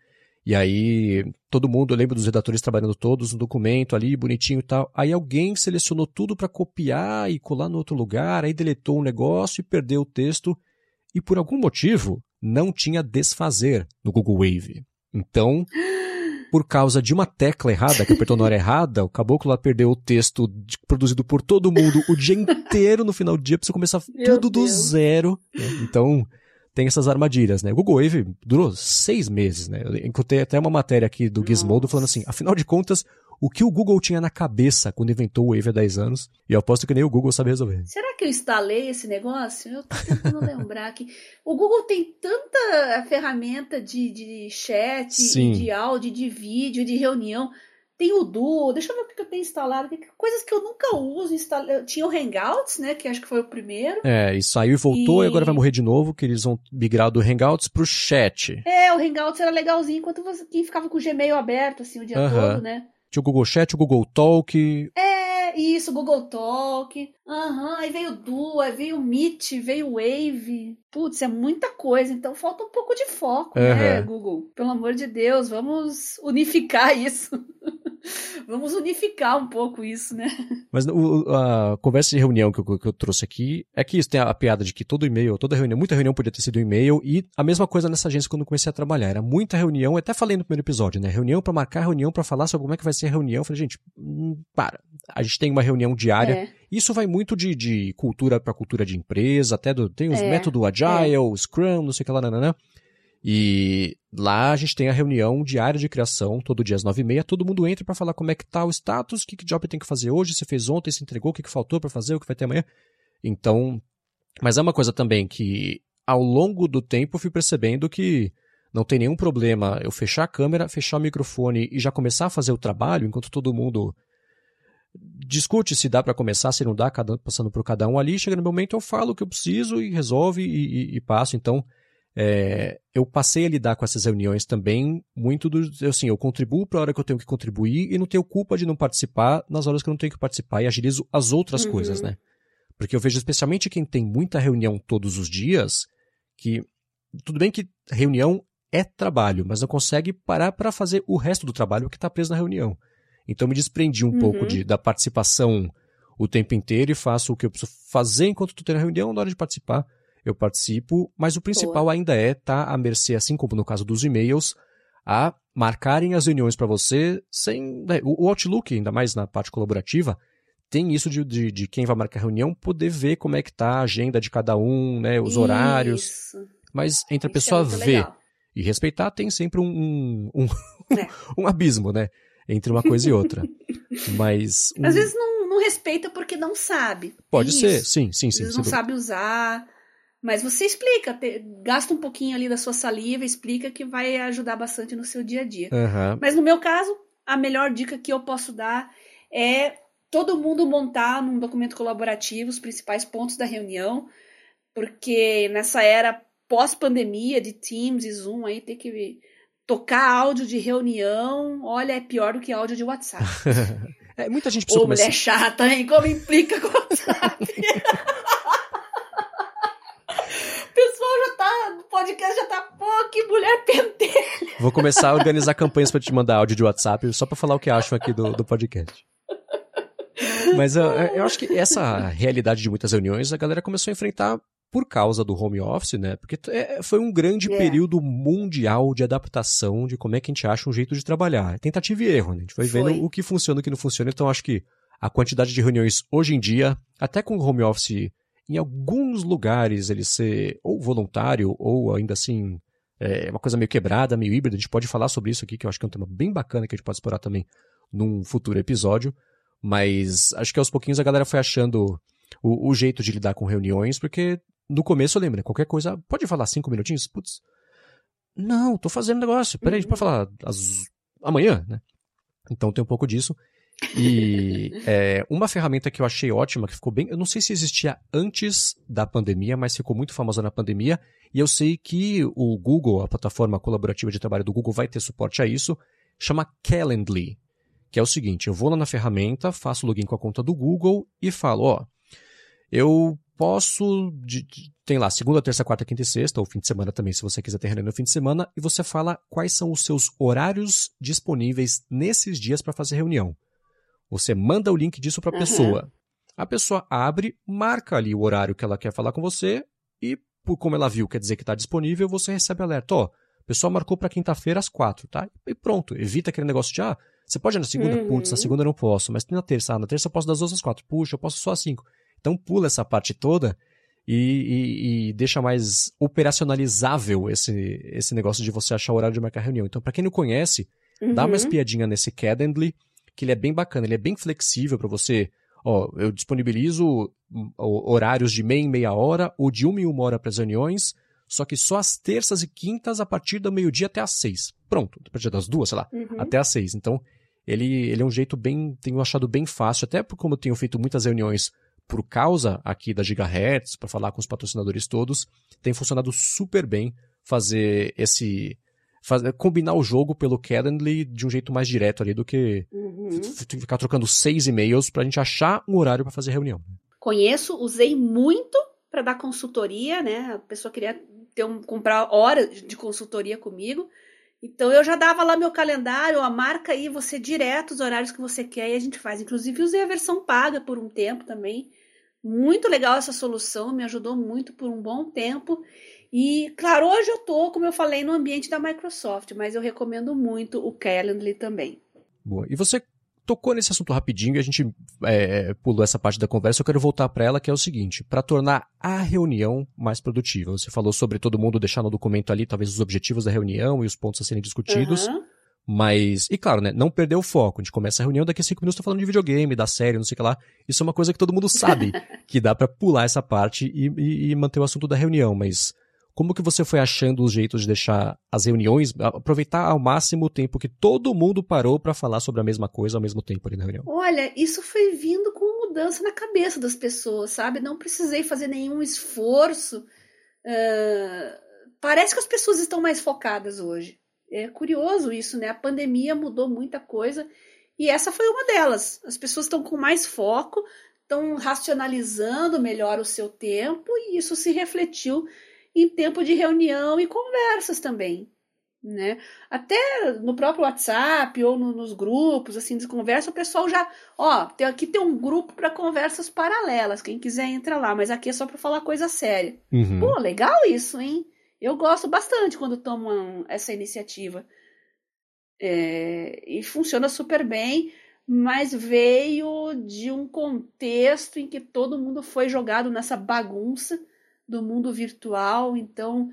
E aí, todo mundo, eu lembro dos redatores trabalhando todos no documento ali, bonitinho e tal. Aí alguém selecionou tudo para copiar e colar no outro lugar, aí deletou um negócio e perdeu o texto. E por algum motivo, não tinha desfazer no Google Wave. Então, por causa de uma tecla errada, que apertou na hora errada, o caboclo lá perdeu o texto de, produzido por todo mundo o dia inteiro no final do dia, precisa começar Meu tudo Deus. do zero. Né? Então, tem essas armadilhas, né? O Google Wave durou seis meses, né? Eu encontrei até uma matéria aqui do Gizmodo falando assim, afinal de contas, o que o Google tinha na cabeça quando inventou o Wave há 10 anos, e eu aposto que nem o Google sabe resolver. Será que eu instalei esse negócio? Eu tô tentando lembrar que o Google tem tanta ferramenta de, de chat, de áudio, de vídeo, de reunião. Tem o Duo, deixa eu ver o que eu tenho instalado. Coisas que eu nunca uso. Instalei. Tinha o Hangouts, né? Que acho que foi o primeiro. É, e saiu e voltou e, e agora vai morrer de novo, que eles vão migrar do Hangouts pro chat. É, o Hangouts era legalzinho, enquanto você, quem ficava com o Gmail aberto, assim, o dia uh -huh. todo, né? Tinha o Google Chat, o Google Talk. É, isso, Google Talk. Aham, uhum, aí veio o Duo, aí veio o Meet, veio o Wave. Putz, é muita coisa, então falta um pouco de foco, uhum. né, Google? Pelo amor de Deus, vamos unificar isso. Vamos unificar um pouco isso, né? Mas o, a conversa de reunião que eu, que eu, trouxe aqui é que isso tem a, a, piada de que todo e-mail, toda reunião, muita reunião podia ter sido e-mail e a mesma coisa nessa agência quando eu comecei a trabalhar. Era muita reunião, eu até falei no primeiro episódio, né? Reunião para marcar reunião para falar sobre como é que vai ser a reunião. Eu falei, gente, hum, para. A gente tem uma reunião diária. É. Isso vai muito de, de cultura para cultura de empresa, até do, tem os é. métodos agile, é. Scrum, não sei o que lá, nananã. E lá a gente tem a reunião diária de criação, todo dia às nove e meia, todo mundo entra para falar como é que tá o status, o que, que job tem que fazer hoje, se fez ontem, se entregou, o que, que faltou para fazer, o que vai ter amanhã. Então, mas é uma coisa também que ao longo do tempo eu fui percebendo que não tem nenhum problema eu fechar a câmera, fechar o microfone e já começar a fazer o trabalho, enquanto todo mundo discute se dá para começar, se não dá, cada, passando por cada um ali, chega no momento eu falo o que eu preciso e resolve e, e, e passo. Então, é, eu passei a lidar com essas reuniões também muito do assim, eu contribuo para a hora que eu tenho que contribuir e não tenho culpa de não participar nas horas que eu não tenho que participar e agilizo as outras uhum. coisas, né? Porque eu vejo especialmente quem tem muita reunião todos os dias, que tudo bem que reunião é trabalho, mas não consegue parar para fazer o resto do trabalho que está preso na reunião. Então me desprendi um uhum. pouco de, da participação o tempo inteiro e faço o que eu preciso fazer enquanto estou tendo a reunião, na hora de participar eu participo, mas o principal Boa. ainda é estar tá à mercê, assim como no caso dos e-mails, a marcarem as reuniões para você sem. Né, o Outlook, ainda mais na parte colaborativa, tem isso de, de, de, quem vai marcar a reunião poder ver como é que tá a agenda de cada um, né, os isso. horários. Mas entre a é pessoa é ver legal. e respeitar, tem sempre um, um, é. um abismo, né? Entre uma coisa e outra. Mas. Um... Às vezes não respeita porque não sabe. Pode é ser, sim, sim, sim. Eles não sabem usar. Mas você explica, te, gasta um pouquinho ali da sua saliva, explica que vai ajudar bastante no seu dia a dia. Uhum. Mas no meu caso, a melhor dica que eu posso dar é todo mundo montar num documento colaborativo os principais pontos da reunião, porque nessa era pós-pandemia de Teams e Zoom aí ter que tocar áudio de reunião, olha, é pior do que áudio de WhatsApp. é, muita gente precisa Ô, começar... mulher chata, hein? Como implica com o WhatsApp? o pessoal já tá, o podcast já tá, pô, que mulher pentelha. Vou começar a organizar campanhas para te mandar áudio de WhatsApp só para falar o que acham aqui do, do podcast. Mas eu, eu acho que essa realidade de muitas reuniões a galera começou a enfrentar por causa do home office, né? Porque é, foi um grande é. período mundial de adaptação de como é que a gente acha um jeito de trabalhar. Tentativa e erro, né? A gente foi, foi. vendo o que funciona e o que não funciona. Então, acho que a quantidade de reuniões hoje em dia, até com o home office, em alguns lugares ele ser ou voluntário ou ainda assim é uma coisa meio quebrada, meio híbrida. A gente pode falar sobre isso aqui, que eu acho que é um tema bem bacana que a gente pode explorar também num futuro episódio. Mas acho que aos pouquinhos a galera foi achando o, o jeito de lidar com reuniões, porque no começo, lembra, qualquer coisa, pode falar cinco minutinhos? Putz, não, tô fazendo negócio, peraí, gente pode falar as, amanhã, né? Então tem um pouco disso. E é, uma ferramenta que eu achei ótima, que ficou bem. Eu não sei se existia antes da pandemia, mas ficou muito famosa na pandemia. E eu sei que o Google, a plataforma colaborativa de trabalho do Google, vai ter suporte a isso. Chama Calendly. Que é o seguinte: eu vou lá na ferramenta, faço login com a conta do Google e falo: ó, eu posso. De, de, tem lá segunda, terça, quarta, quinta e sexta, ou fim de semana também, se você quiser ter reunião no fim de semana, e você fala quais são os seus horários disponíveis nesses dias para fazer reunião. Você manda o link disso para a uhum. pessoa. A pessoa abre, marca ali o horário que ela quer falar com você, e por como ela viu, quer dizer que está disponível, você recebe alerta. Ó, a pessoa marcou para quinta-feira às quatro, tá? E pronto, evita aquele negócio de, ah, você pode ir na segunda? Uhum. Putz, na segunda eu não posso, mas na terça, ah, na terça eu posso das duas às quatro. Puxa, eu posso só às cinco. Então pula essa parte toda e, e, e, deixa mais operacionalizável esse, esse negócio de você achar o horário de marcar reunião. Então, para quem não conhece, uhum. dá uma uhum. espiadinha nesse Calendly, que ele é bem bacana, ele é bem flexível para você. Ó, eu disponibilizo horários de meia em meia hora ou de uma em uma hora para as reuniões, só que só às terças e quintas a partir do meio-dia até às seis. Pronto, a partir das duas, sei lá, uhum. até às seis. Então, ele, ele é um jeito bem, tenho achado bem fácil, até porque como eu tenho feito muitas reuniões por causa aqui da Gigahertz, para falar com os patrocinadores todos, tem funcionado super bem fazer esse. Fazer, combinar o jogo pelo Calendly de um jeito mais direto ali do que uhum. ficar trocando seis e-mails para a gente achar um horário para fazer reunião. Conheço, usei muito para dar consultoria, né? A pessoa queria ter um, comprar horas de consultoria comigo. Então eu já dava lá meu calendário, a marca aí você direto os horários que você quer e a gente faz. Inclusive usei a versão paga por um tempo também muito legal essa solução, me ajudou muito por um bom tempo. E, claro, hoje eu tô, como eu falei, no ambiente da Microsoft, mas eu recomendo muito o Calendly também. Boa. E você tocou nesse assunto rapidinho e a gente é, pulou essa parte da conversa. Eu quero voltar para ela, que é o seguinte: para tornar a reunião mais produtiva. Você falou sobre todo mundo deixar no documento ali, talvez, os objetivos da reunião e os pontos a serem discutidos. Uhum. Mas, e claro, né? Não perder o foco. A gente começa a reunião, daqui a cinco minutos tá falando de videogame, da série, não sei o que lá. Isso é uma coisa que todo mundo sabe, que dá para pular essa parte e, e, e, manter o assunto da reunião. Mas como que você foi achando os jeitos de deixar as reuniões, aproveitar ao máximo o tempo que todo mundo parou para falar sobre a mesma coisa ao mesmo tempo ali na reunião? Olha, isso foi vindo com mudança na cabeça das pessoas, sabe? Não precisei fazer nenhum esforço. Uh, parece que as pessoas estão mais focadas hoje. É curioso isso, né? A pandemia mudou muita coisa e essa foi uma delas. As pessoas estão com mais foco, estão racionalizando melhor o seu tempo e isso se refletiu em tempo de reunião e conversas também. Né? Até no próprio WhatsApp ou no, nos grupos assim de conversa, o pessoal já, ó, tem, aqui tem um grupo para conversas paralelas, quem quiser entra lá, mas aqui é só para falar coisa séria. Uhum. Pô, legal isso, hein? Eu gosto bastante quando tomam essa iniciativa. É, e funciona super bem, mas veio de um contexto em que todo mundo foi jogado nessa bagunça do mundo virtual, então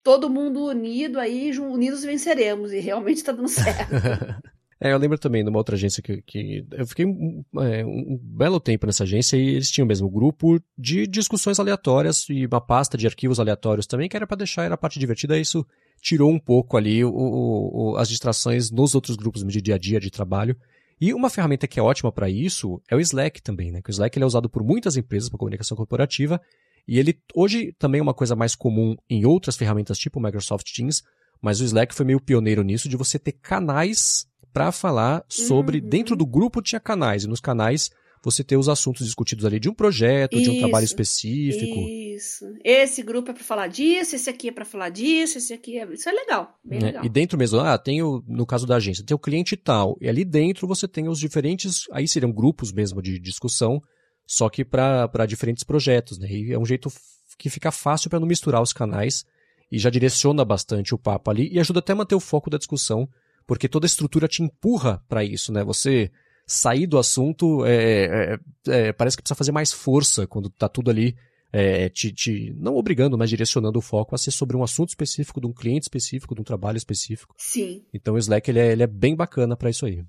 todo mundo unido aí, unidos venceremos, e realmente está dando certo. É, eu lembro também de uma outra agência que, que eu fiquei um, é, um, belo tempo nessa agência e eles tinham mesmo um grupo de discussões aleatórias e uma pasta de arquivos aleatórios também, que era para deixar, era a parte divertida, isso tirou um pouco ali o, o, as distrações nos outros grupos de dia a dia de trabalho. E uma ferramenta que é ótima para isso é o Slack também, né? Que o Slack ele é usado por muitas empresas para comunicação corporativa e ele hoje também é uma coisa mais comum em outras ferramentas tipo o Microsoft Teams, mas o Slack foi meio pioneiro nisso de você ter canais para falar sobre. Uhum. Dentro do grupo tinha canais, e nos canais você ter os assuntos discutidos ali de um projeto, isso, de um trabalho específico. Isso. Esse grupo é para falar disso, esse aqui é para falar disso, esse aqui é. Isso é legal, bem é, legal. E dentro mesmo, ah, tem o, no caso da agência, tem o cliente tal. E ali dentro você tem os diferentes. Aí seriam grupos mesmo de discussão, só que para diferentes projetos, né? E é um jeito que fica fácil para não misturar os canais e já direciona bastante o papo ali e ajuda até a manter o foco da discussão porque toda a estrutura te empurra para isso, né? Você sair do assunto é, é, é, parece que precisa fazer mais força quando tá tudo ali é, te, te, não obrigando, mas direcionando o foco a ser sobre um assunto específico, de um cliente específico, de um trabalho específico. Sim. Então o Slack ele é, ele é bem bacana para isso aí.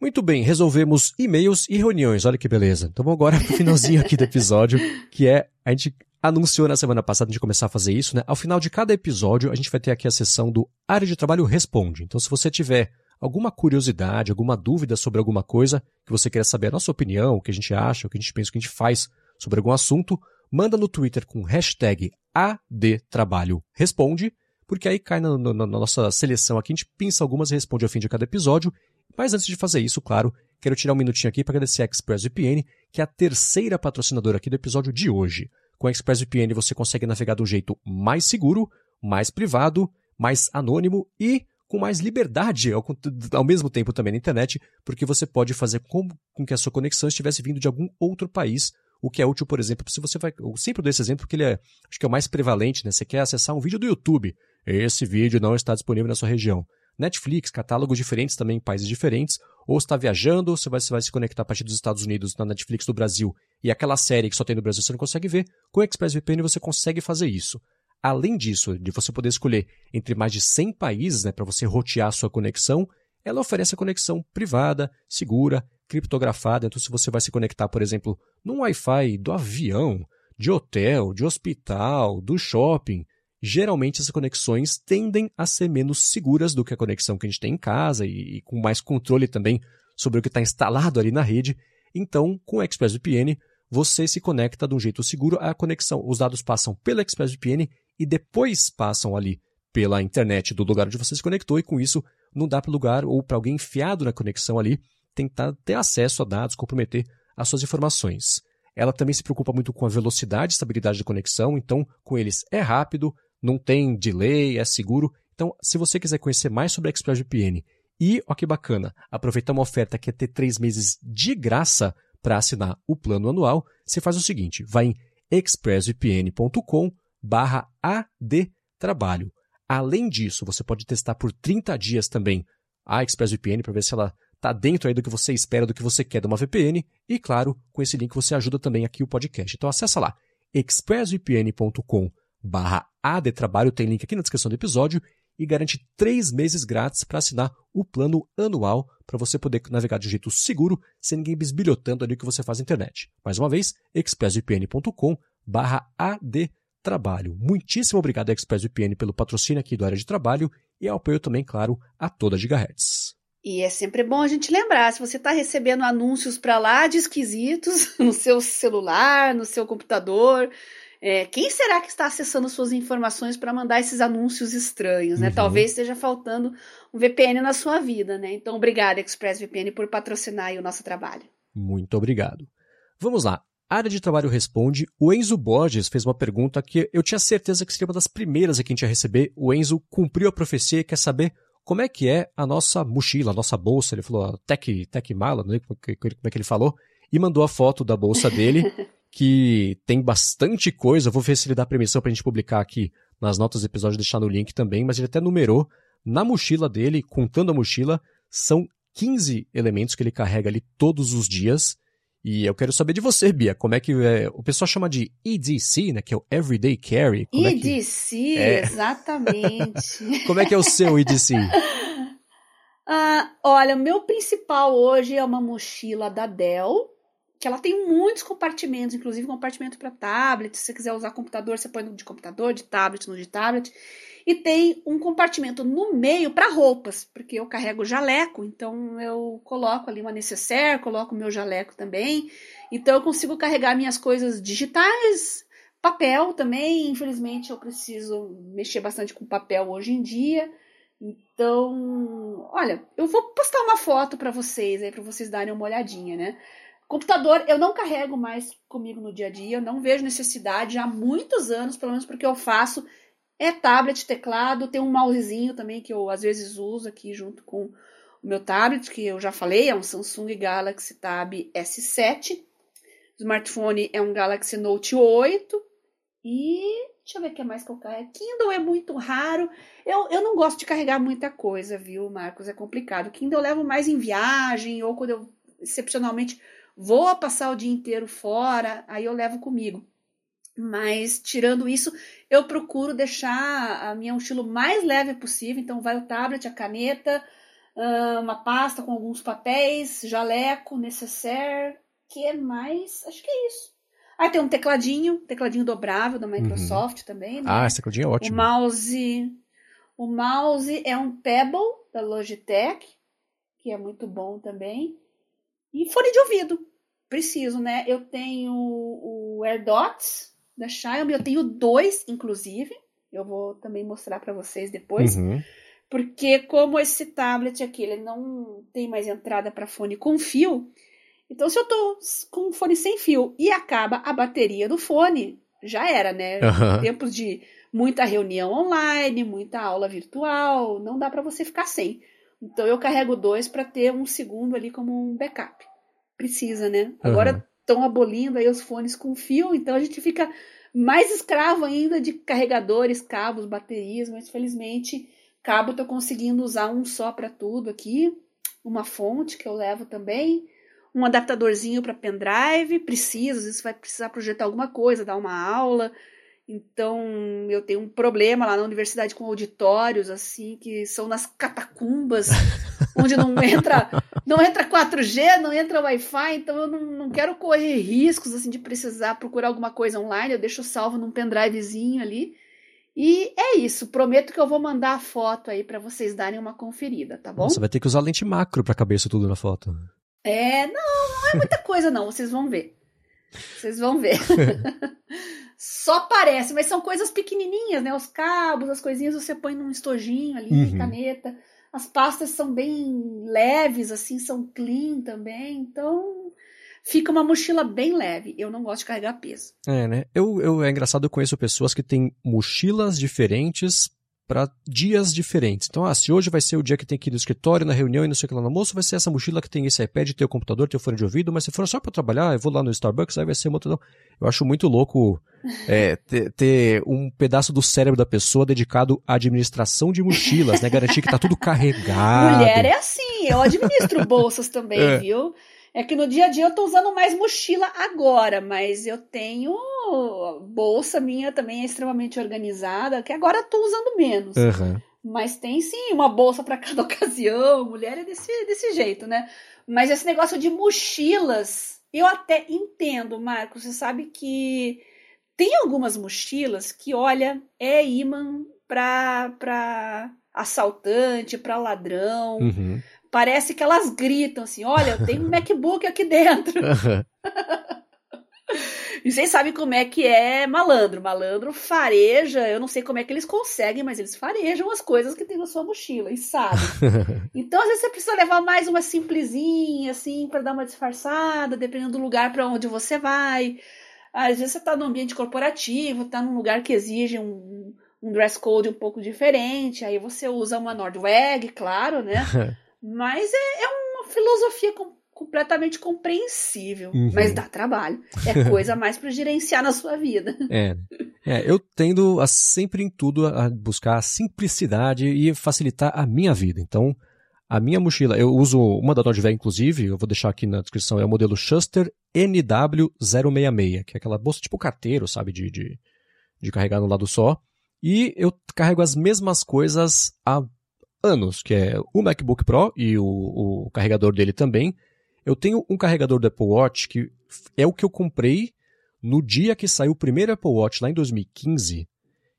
Muito bem, resolvemos e-mails e reuniões, olha que beleza. Então vamos agora pro finalzinho aqui do episódio, que é a gente anunciou na semana passada de começar a fazer isso, né? Ao final de cada episódio, a gente vai ter aqui a sessão do Área de Trabalho Responde. Então, se você tiver alguma curiosidade, alguma dúvida sobre alguma coisa que você queira saber a nossa opinião, o que a gente acha, o que a gente pensa, o que a gente faz sobre algum assunto, manda no Twitter com hashtag ADTrabalhoResponde, porque aí cai na, na, na, nossa seleção aqui, a gente pensa algumas e responde ao fim de cada episódio. Mas antes de fazer isso, claro, quero tirar um minutinho aqui para agradecer a ExpressVPN, que é a terceira patrocinadora aqui do episódio de hoje. Com a ExpressVPN você consegue navegar do jeito mais seguro, mais privado, mais anônimo e com mais liberdade ao, ao, mesmo tempo também na internet, porque você pode fazer com, com, que a sua conexão estivesse vindo de algum outro país, o que é útil, por exemplo, se você vai. Eu sempre dou esse exemplo porque ele é, acho que é o mais prevalente, né? Você quer acessar um vídeo do YouTube. Esse vídeo não está disponível na sua região. Netflix, catálogos diferentes também em países diferentes, ou está viajando, você vai, você vai se conectar a partir dos Estados Unidos na Netflix do Brasil e aquela série que só tem no Brasil você não consegue ver, com o ExpressVPN você consegue fazer isso. Além disso, de você poder escolher entre mais de 100 países né, para você rotear a sua conexão, ela oferece a conexão privada, segura, criptografada. Então, se você vai se conectar, por exemplo, num Wi-Fi do avião, de hotel, de hospital, do shopping, geralmente essas conexões tendem a ser menos seguras do que a conexão que a gente tem em casa e, e com mais controle também sobre o que está instalado ali na rede. Então, com o ExpressVPN, você se conecta de um jeito seguro. A conexão, os dados passam pela ExpressVPN e depois passam ali pela internet do lugar onde você se conectou, e com isso não dá para o lugar ou para alguém enfiado na conexão ali tentar ter acesso a dados, comprometer as suas informações. Ela também se preocupa muito com a velocidade e estabilidade da conexão, então com eles é rápido, não tem delay, é seguro. Então, se você quiser conhecer mais sobre a ExpressVPN e, ó que bacana, aproveitar uma oferta que é ter três meses de graça para assinar o plano anual, você faz o seguinte, vai em expressvpn.com barra adtrabalho. Além disso, você pode testar por 30 dias também a ExpressVPN para ver se ela está dentro aí do que você espera, do que você quer de uma VPN. E, claro, com esse link você ajuda também aqui o podcast. Então acessa lá, expressvpn.com barra adtrabalho, tem link aqui na descrição do episódio, e garante três meses grátis para assinar o plano anual para você poder navegar de um jeito seguro, sem ninguém bisbilhotando ali o que você faz na internet. Mais uma vez, expressvpn.com barra adtrabalho. Muitíssimo obrigado, ExpressVPN, pelo patrocínio aqui do Área de Trabalho e ao apoio também, claro, a toda Gigahertz. E é sempre bom a gente lembrar, se você está recebendo anúncios para lá de esquisitos no seu celular, no seu computador, é, quem será que está acessando suas informações para mandar esses anúncios estranhos, né? Uhum. Talvez esteja faltando um VPN na sua vida, né? Então, obrigada, ExpressVPN, por patrocinar o nosso trabalho. Muito obrigado. Vamos lá. Área de Trabalho Responde. O Enzo Borges fez uma pergunta que eu tinha certeza que seria uma das primeiras que a gente ia receber. O Enzo cumpriu a profecia e quer saber como é que é a nossa mochila, a nossa bolsa. Ele falou tech, tech mala, não sei como é que ele falou. E mandou a foto da bolsa dele. que tem bastante coisa. Vou ver se ele dá permissão para a gente publicar aqui nas notas do episódio, deixar no link também, mas ele até numerou na mochila dele, contando a mochila, são 15 elementos que ele carrega ali todos os dias. E eu quero saber de você, Bia, como é que é, o pessoal chama de EDC, né, que é o Everyday Carry. Como EDC, é que... é? exatamente. como é que é o seu EDC? Ah, olha, meu principal hoje é uma mochila da Dell, que ela tem muitos compartimentos, inclusive compartimento para tablet. Se você quiser usar computador, você põe no de computador, de tablet, no de tablet. E tem um compartimento no meio para roupas, porque eu carrego jaleco, então eu coloco ali uma necessaire, coloco o meu jaleco também. Então eu consigo carregar minhas coisas digitais, papel também. Infelizmente eu preciso mexer bastante com papel hoje em dia. Então, olha, eu vou postar uma foto para vocês aí para vocês darem uma olhadinha, né? Computador eu não carrego mais comigo no dia a dia, eu não vejo necessidade há muitos anos, pelo menos porque eu faço é tablet, teclado, tem um mousezinho também que eu às vezes uso aqui junto com o meu tablet, que eu já falei, é um Samsung Galaxy Tab S7. O smartphone é um Galaxy Note 8 e deixa eu ver o que mais que eu carrego. Kindle é muito raro. Eu, eu não gosto de carregar muita coisa, viu, Marcos? É complicado. Kindle eu levo mais em viagem ou quando eu excepcionalmente vou passar o dia inteiro fora, aí eu levo comigo. Mas, tirando isso, eu procuro deixar a minha mochila o mais leve possível. Então, vai o tablet, a caneta, uma pasta com alguns papéis, jaleco, necessaire. Que mais? Acho que é isso. Aí tem um tecladinho, tecladinho dobrável da Microsoft uhum. também. Né? Ah, esse tecladinho é ótimo. O mouse, o mouse é um Pebble da Logitech, que é muito bom também. E fone de ouvido. Preciso, né? Eu tenho o AirDots da Xiaomi, eu tenho dois, inclusive. Eu vou também mostrar para vocês depois. Uhum. Porque como esse tablet aqui, ele não tem mais entrada para fone com fio, então se eu tô com um fone sem fio e acaba a bateria do fone, já era, né? Uhum. Tempos de muita reunião online, muita aula virtual, não dá para você ficar sem. Então eu carrego dois para ter um segundo ali como um backup. Precisa, né? Agora estão abolindo aí os fones com fio, então a gente fica mais escravo ainda de carregadores, cabos, baterias, mas felizmente cabo estou conseguindo usar um só para tudo aqui, uma fonte que eu levo também, um adaptadorzinho para pendrive, preciso, às vezes vai precisar projetar alguma coisa, dar uma aula, então, eu tenho um problema lá na universidade com auditórios, assim, que são nas catacumbas, onde não entra, não entra 4G, não entra Wi-Fi, então eu não, não quero correr riscos, assim, de precisar procurar alguma coisa online, eu deixo salvo num pendrivezinho ali. E é isso, prometo que eu vou mandar a foto aí para vocês darem uma conferida, tá bom? Você vai ter que usar lente macro para caber isso tudo na foto. É, não, não é muita coisa não, vocês vão ver. Vocês vão ver. Só parece, mas são coisas pequenininhas, né? Os cabos, as coisinhas você põe num estojinho ali, uhum. caneta. As pastas são bem leves, assim, são clean também. Então, fica uma mochila bem leve. Eu não gosto de carregar peso. É, né? Eu, eu, é engraçado, eu conheço pessoas que têm mochilas diferentes para dias diferentes. Então, ah, se hoje vai ser o dia que tem que ir no escritório, na reunião e não sei o que lá no almoço, vai ser essa mochila que tem esse iPad, tem o computador, tem o fone de ouvido, mas se for só para trabalhar, eu vou lá no Starbucks, aí vai ser uma outra. Não. Eu acho muito louco é, ter, ter, um pedaço do cérebro da pessoa dedicado à administração de mochilas, né? Garantir que tá tudo carregado. Mulher é assim, eu administro bolsas também, é. viu? É que no dia a dia eu tô usando mais mochila agora, mas eu tenho bolsa minha também é extremamente organizada, que agora eu tô usando menos. Uhum. Mas tem sim uma bolsa para cada ocasião. Mulher é desse, desse jeito, né? Mas esse negócio de mochilas, eu até entendo, Marcos. Você sabe que tem algumas mochilas que, olha, é imã pra, pra assaltante, pra ladrão. Uhum. Parece que elas gritam assim: olha, tem um MacBook aqui dentro. e vocês sabem como é que é malandro. Malandro fareja, eu não sei como é que eles conseguem, mas eles farejam as coisas que tem na sua mochila e sabe. Então, às vezes, você precisa levar mais uma simplesinha, assim, para dar uma disfarçada, dependendo do lugar para onde você vai. Às vezes, você está num ambiente corporativo, está num lugar que exige um, um dress code um pouco diferente, aí você usa uma Nordweg, claro, né? Mas é, é uma filosofia com, completamente compreensível, uhum. mas dá trabalho. É coisa mais para gerenciar na sua vida. É. é, eu tendo a sempre em tudo a buscar a simplicidade e facilitar a minha vida. Então, a minha mochila, eu uso uma da Nordweg, inclusive, eu vou deixar aqui na descrição, é o modelo Schuster NW066, que é aquela bolsa tipo carteiro, sabe, de, de, de carregar no lado só. E eu carrego as mesmas coisas há anos, que é o MacBook Pro e o, o carregador dele também. Eu tenho um carregador do Apple Watch que é o que eu comprei no dia que saiu o primeiro Apple Watch, lá em 2015.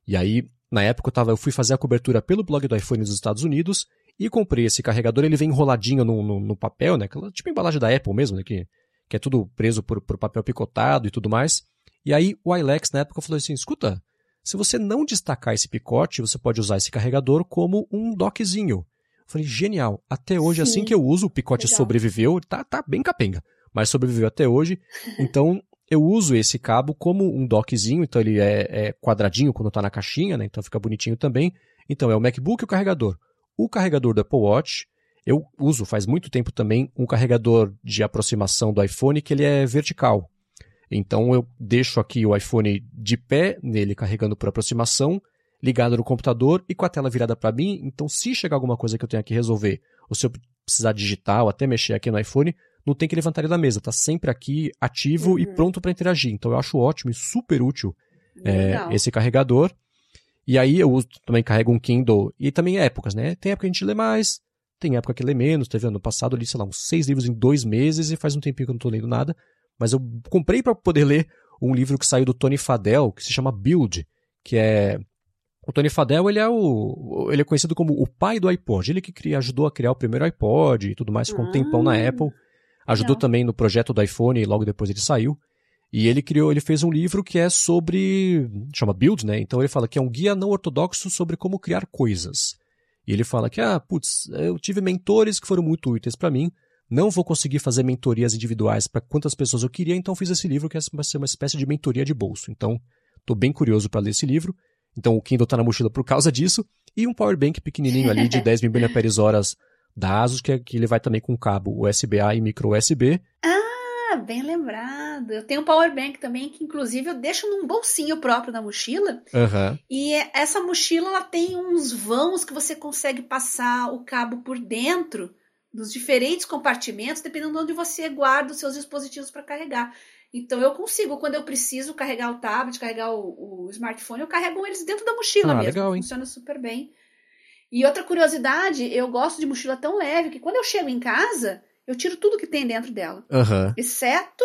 E aí, na época, eu, tava, eu fui fazer a cobertura pelo blog do iPhone dos Estados Unidos e comprei esse carregador. Ele vem enroladinho no, no, no papel, né? Tipo embalagem da Apple mesmo, né? Que, que é tudo preso por, por papel picotado e tudo mais. E aí, o iLex, na época, falou assim: escuta, se você não destacar esse picote, você pode usar esse carregador como um dockzinho. Eu falei, genial. Até hoje, Sim. assim que eu uso, o picote Legal. sobreviveu, tá, tá bem capenga, mas sobreviveu até hoje. Então, eu uso esse cabo como um dockzinho, então ele é, é quadradinho quando está na caixinha, né? Então fica bonitinho também. Então é o MacBook e o carregador. O carregador do Apple Watch, eu uso faz muito tempo também um carregador de aproximação do iPhone que ele é vertical. Então eu deixo aqui o iPhone de pé nele carregando por aproximação, ligado no computador e com a tela virada para mim. Então se chegar alguma coisa que eu tenha que resolver, ou se eu precisar digitar ou até mexer aqui no iPhone, não tem que levantar ele da mesa, tá sempre aqui ativo uhum. e pronto para interagir. Então eu acho ótimo e super útil é, esse carregador. E aí eu uso, também carrego um Kindle e também épocas, né? Tem época que a gente lê mais, tem época que lê menos. Teve ano passado ali, sei lá, uns seis livros em dois meses e faz um tempinho que eu não tô lendo nada. Mas eu comprei para poder ler um livro que saiu do Tony Fadell, que se chama Build, que é o Tony Fadell, ele é o ele é conhecido como o pai do iPod. Ele que cria, ajudou a criar o primeiro iPod e tudo mais, ficou um tempão na ah, Apple. Ajudou também no projeto do iPhone e logo depois ele saiu. E ele criou, ele fez um livro que é sobre, chama Build, né? Então ele fala que é um guia não ortodoxo sobre como criar coisas. E ele fala que, ah, putz, eu tive mentores que foram muito úteis para mim, não vou conseguir fazer mentorias individuais para quantas pessoas eu queria, então fiz esse livro que vai ser uma espécie de mentoria de bolso. Então, estou bem curioso para ler esse livro. Então, o Kindle está na mochila por causa disso. E um power bank pequenininho ali de 10 mil mAh da ASUS, que, é, que ele vai também com cabo USB-A e micro USB. Ah, bem lembrado. Eu tenho um power bank também que inclusive eu deixo num bolsinho próprio na mochila. Uhum. E essa mochila ela tem uns vãos que você consegue passar o cabo por dentro dos diferentes compartimentos, dependendo de onde você guarda os seus dispositivos para carregar. Então eu consigo, quando eu preciso carregar o tablet, carregar o, o smartphone, eu carrego eles dentro da mochila ah, mesmo. Legal? Funciona super bem. E outra curiosidade, eu gosto de mochila tão leve que quando eu chego em casa, eu tiro tudo que tem dentro dela. Uhum. Exceto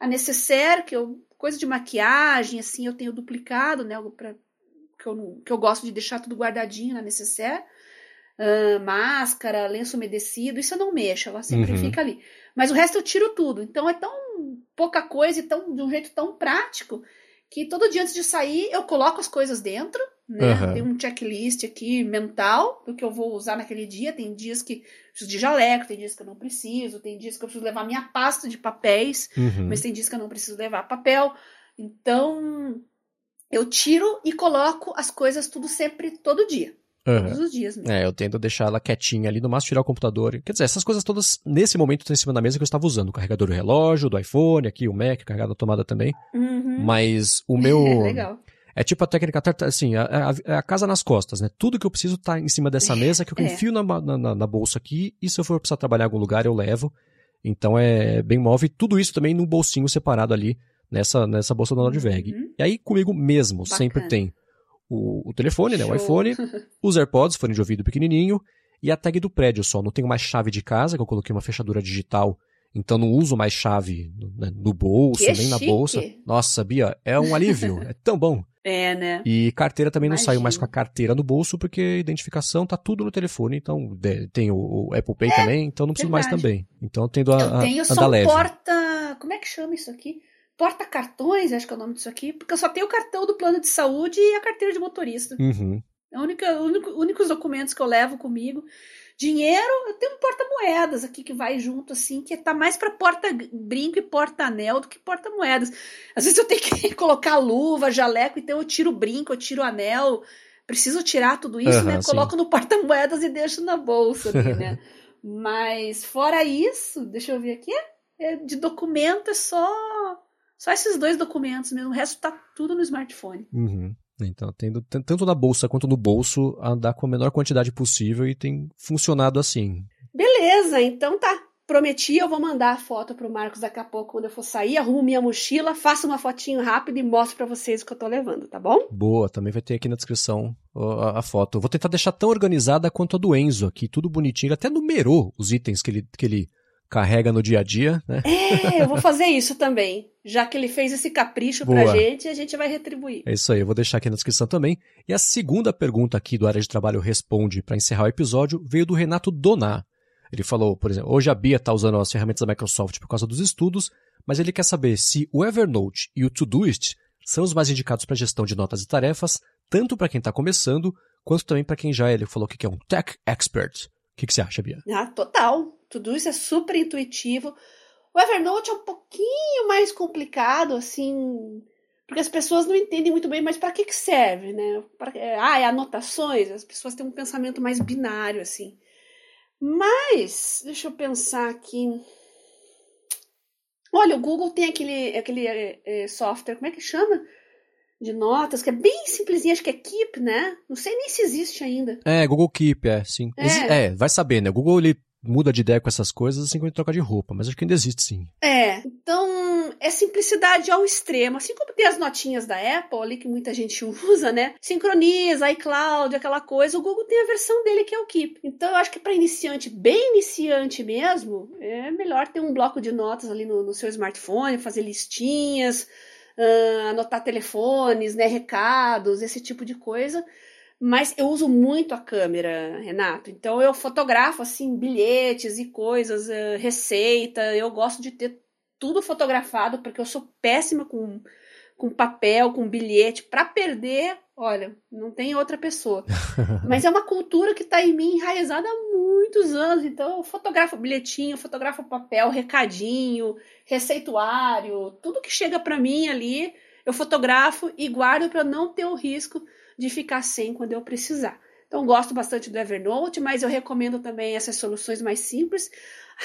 a necessaire, que eu, coisa de maquiagem, assim, eu tenho duplicado, né? Pra, que, eu, que eu gosto de deixar tudo guardadinho na necessaire uh, máscara, lenço umedecido, isso eu não mexo, ela sempre uhum. fica ali. Mas o resto eu tiro tudo. Então é tão pouca coisa e tão, de um jeito tão prático que todo dia antes de sair eu coloco as coisas dentro, né? Uhum. Tem um checklist aqui mental do que eu vou usar naquele dia. Tem dias que preciso de jaleco, tem dias que eu não preciso, tem dias que eu preciso levar minha pasta de papéis, uhum. mas tem dias que eu não preciso levar papel. Então eu tiro e coloco as coisas tudo sempre, todo dia. Uhum. Todos os dias mesmo. É, eu tento deixar ela quietinha ali, no máximo tirar o computador. Quer dizer, essas coisas todas, nesse momento, estão em cima da mesa que eu estava usando. O carregador do relógio, do iPhone, aqui o Mac, carregado na tomada também. Uhum. Mas o meu. Legal. É tipo a técnica, assim, a, a, a, casa nas costas, né? Tudo que eu preciso tá em cima dessa mesa, que eu é. enfio na, na, na, bolsa aqui, e se eu for precisar trabalhar em algum lugar, eu levo. Então é bem móvel. E tudo isso também num bolsinho separado ali, nessa, nessa bolsa da Nordveg. Uhum. E aí comigo mesmo, Bacana. sempre tem o, o telefone, né, o iPhone, os AirPods, fone de ouvido pequenininho, e a tag do prédio só. Não tenho mais chave de casa, que eu coloquei uma fechadura digital, então não uso mais chave né, no bolso, que nem chique. na bolsa. Nossa, Bia, é um alívio, é tão bom. É, né? E carteira também Imagina. não saio mais com a carteira no bolso, porque identificação tá tudo no telefone, então tem o, Apple Pay é, também, então não preciso verdade. mais também. Então tendo a, eu tenho a, só um porta... Como é que chama isso aqui? Porta-cartões, acho que é o nome disso aqui, porque eu só tenho o cartão do plano de saúde e a carteira de motorista. Uhum. É única, único, únicos documentos que eu levo comigo. Dinheiro, eu tenho um porta-moedas aqui que vai junto, assim, que tá mais para porta-brinco e porta-anel do que porta-moedas. Às vezes eu tenho que colocar luva, jaleco, então eu tiro o brinco, eu tiro o anel. Preciso tirar tudo isso, uhum, né? Sim. Coloco no porta-moedas e deixo na bolsa, ali, né? Mas fora isso, deixa eu ver aqui, é, de documento é só só esses dois documentos mesmo, o resto tá tudo no smartphone. Uhum. Então, tendo tanto na bolsa quanto no bolso, andar com a menor quantidade possível e tem funcionado assim. Beleza, então tá. prometi, eu vou mandar a foto pro Marcos daqui a pouco, quando eu for sair, arrumo minha mochila, faço uma fotinho rápida e mostro para vocês o que eu tô levando, tá bom? Boa, também vai ter aqui na descrição a, a foto. Eu vou tentar deixar tão organizada quanto a do Enzo aqui, tudo bonitinho. Ele até numerou os itens que ele, que ele carrega no dia a dia, né? É, eu vou fazer isso também. Já que ele fez esse capricho Boa. pra gente, a gente vai retribuir. É isso aí, eu vou deixar aqui na descrição também. E a segunda pergunta aqui do Área de Trabalho Responde para encerrar o episódio veio do Renato Donar. Ele falou, por exemplo, hoje a Bia está usando as ferramentas da Microsoft por causa dos estudos, mas ele quer saber se o Evernote e o Todoist são os mais indicados para gestão de notas e tarefas, tanto para quem está começando, quanto também para quem já é, ele falou que é um tech expert. O que, que você acha, Bia? Ah, total. Todoist é super intuitivo. O Evernote é um pouquinho mais complicado, assim, porque as pessoas não entendem muito bem, mas para que, que serve, né? Pra, é, ah, é anotações. As pessoas têm um pensamento mais binário, assim. Mas, deixa eu pensar aqui. Olha, o Google tem aquele, aquele é, é, software, como é que chama? De notas, que é bem simplesinho, acho que é Keep, né? Não sei nem se existe ainda. É, Google Keep, é, sim. É, é vai saber, né? O Google ele muda de ideia com essas coisas assim quando troca de roupa, mas acho que ainda existe sim. É, então é simplicidade ao extremo. Assim como tem as notinhas da Apple ali que muita gente usa, né? Sincroniza, iCloud, aquela coisa. O Google tem a versão dele que é o Keep. Então eu acho que para iniciante, bem iniciante mesmo, é melhor ter um bloco de notas ali no, no seu smartphone, fazer listinhas, uh, anotar telefones, né, recados, esse tipo de coisa mas eu uso muito a câmera, Renato. Então eu fotografo assim bilhetes e coisas, uh, receita. Eu gosto de ter tudo fotografado porque eu sou péssima com com papel, com bilhete, para perder, olha, não tem outra pessoa. Mas é uma cultura que está em mim enraizada há muitos anos. Então eu fotografo bilhetinho, fotografo papel, recadinho, receituário, tudo que chega para mim ali, eu fotografo e guardo para não ter o risco de ficar sem quando eu precisar. Então, gosto bastante do Evernote, mas eu recomendo também essas soluções mais simples.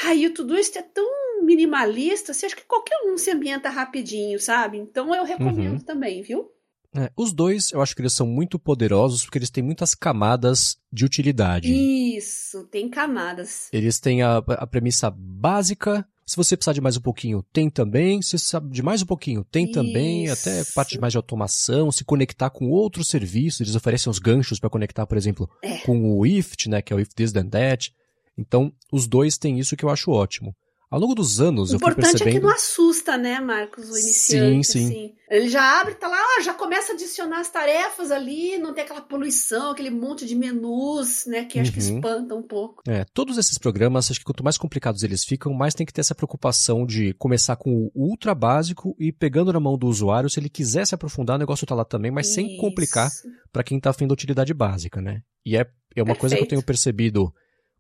Aí, tudo isso é tão minimalista, você acha que qualquer um se ambienta rapidinho, sabe? Então, eu recomendo uhum. também, viu? É, os dois, eu acho que eles são muito poderosos porque eles têm muitas camadas de utilidade. Isso, tem camadas. Eles têm a, a premissa básica, se você precisar de mais um pouquinho, tem também. Se você sabe de mais um pouquinho, tem Isso. também. Até parte de mais de automação, se conectar com outros serviços. Eles oferecem os ganchos para conectar, por exemplo, é. com o IFT, né, que é o If This Then That. Então, os dois têm isso que eu acho ótimo. Ao longo dos anos, o eu fui percebendo... importante é que não assusta, né, Marcos, o iniciante, sim, sim. Assim. Ele já abre, tá lá, já começa a adicionar as tarefas ali, não tem aquela poluição, aquele monte de menus, né, que uhum. acho que uhum. espanta um pouco. É, todos esses programas, acho que quanto mais complicados eles ficam, mais tem que ter essa preocupação de começar com o ultra básico e pegando na mão do usuário, se ele quiser se aprofundar, o negócio tá lá também, mas Isso. sem complicar para quem tá afim da utilidade básica, né? E é, é uma Perfeito. coisa que eu tenho percebido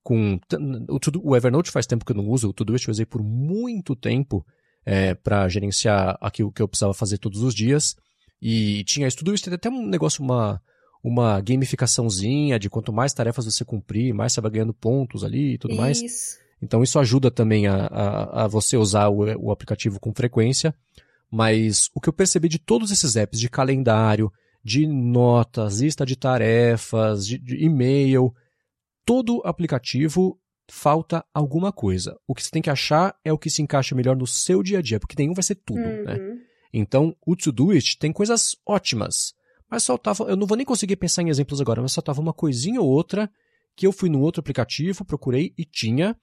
com o, o Evernote faz tempo que eu não uso, o Todoist eu usei por muito tempo é, para gerenciar aquilo que eu precisava fazer todos os dias. E tinha isso, tudo isso tem até um negócio, uma, uma gamificaçãozinha de quanto mais tarefas você cumprir, mais você vai ganhando pontos ali e tudo isso. mais. Então isso ajuda também a, a, a você usar o, o, aplicativo com frequência. Mas o que eu percebi de todos esses apps, de calendário, de notas, lista de tarefas, de, de e-mail, todo aplicativo falta alguma coisa. O que você tem que achar é o que se encaixa melhor no seu dia a dia, porque nenhum vai ser tudo, uhum. né? Então, o Todoist tem coisas ótimas, mas faltava, eu não vou nem conseguir pensar em exemplos agora, mas faltava uma coisinha ou outra que eu fui no outro aplicativo, procurei e tinha,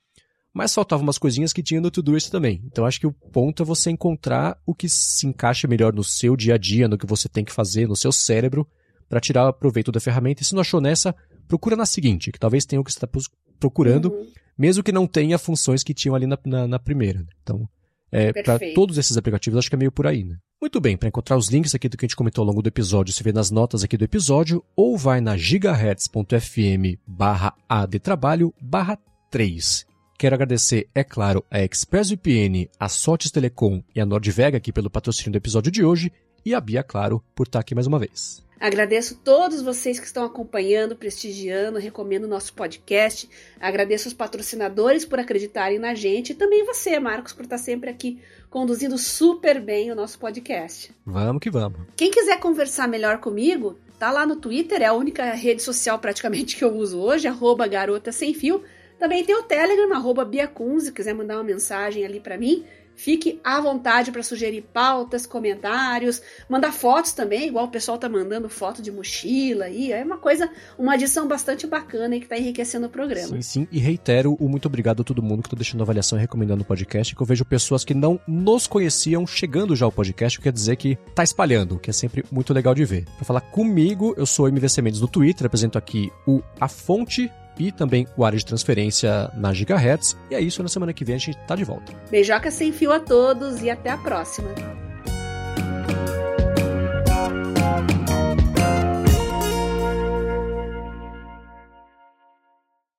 mas faltavam umas coisinhas que tinha no Todoist também. Então, acho que o ponto é você encontrar o que se encaixa melhor no seu dia a dia, no que você tem que fazer, no seu cérebro, para tirar proveito da ferramenta. E se não achou nessa, procura na seguinte, que talvez tenha o que você está procurando, uhum. mesmo que não tenha funções que tinham ali na, na, na primeira. Então, é, para todos esses aplicativos, acho que é meio por aí, né? Muito bem, para encontrar os links aqui do que a gente comentou ao longo do episódio, você vê nas notas aqui do episódio, ou vai na gigahertz.fm barra adtrabalho barra 3. Quero agradecer, é claro, a ExpressVPN, a Sotes Telecom e a Nordvega aqui pelo patrocínio do episódio de hoje, e a Bia, claro, por estar aqui mais uma vez. Agradeço todos vocês que estão acompanhando, prestigiando, recomendo o nosso podcast. Agradeço os patrocinadores por acreditarem na gente e também você, Marcos, por estar sempre aqui conduzindo super bem o nosso podcast. Vamos que vamos. Quem quiser conversar melhor comigo, tá lá no Twitter, é a única rede social praticamente que eu uso hoje, arroba garota sem fio. Também tem o Telegram, arroba Biacun, se quiser mandar uma mensagem ali para mim. Fique à vontade para sugerir pautas, comentários, mandar fotos também, igual o pessoal tá mandando foto de mochila aí. É uma coisa, uma adição bastante bacana e que tá enriquecendo o programa. Sim, sim. E reitero o muito obrigado a todo mundo que tá deixando avaliação e recomendando o podcast, que eu vejo pessoas que não nos conheciam chegando já ao podcast, quer dizer que tá espalhando, que é sempre muito legal de ver. Para falar comigo, eu sou o MVC Mendes do Twitter, apresento aqui o A Fonte, e também o área de transferência na Gigahertz. E é isso, na semana que vem a gente tá de volta. Beijoca sem fio a todos e até a próxima.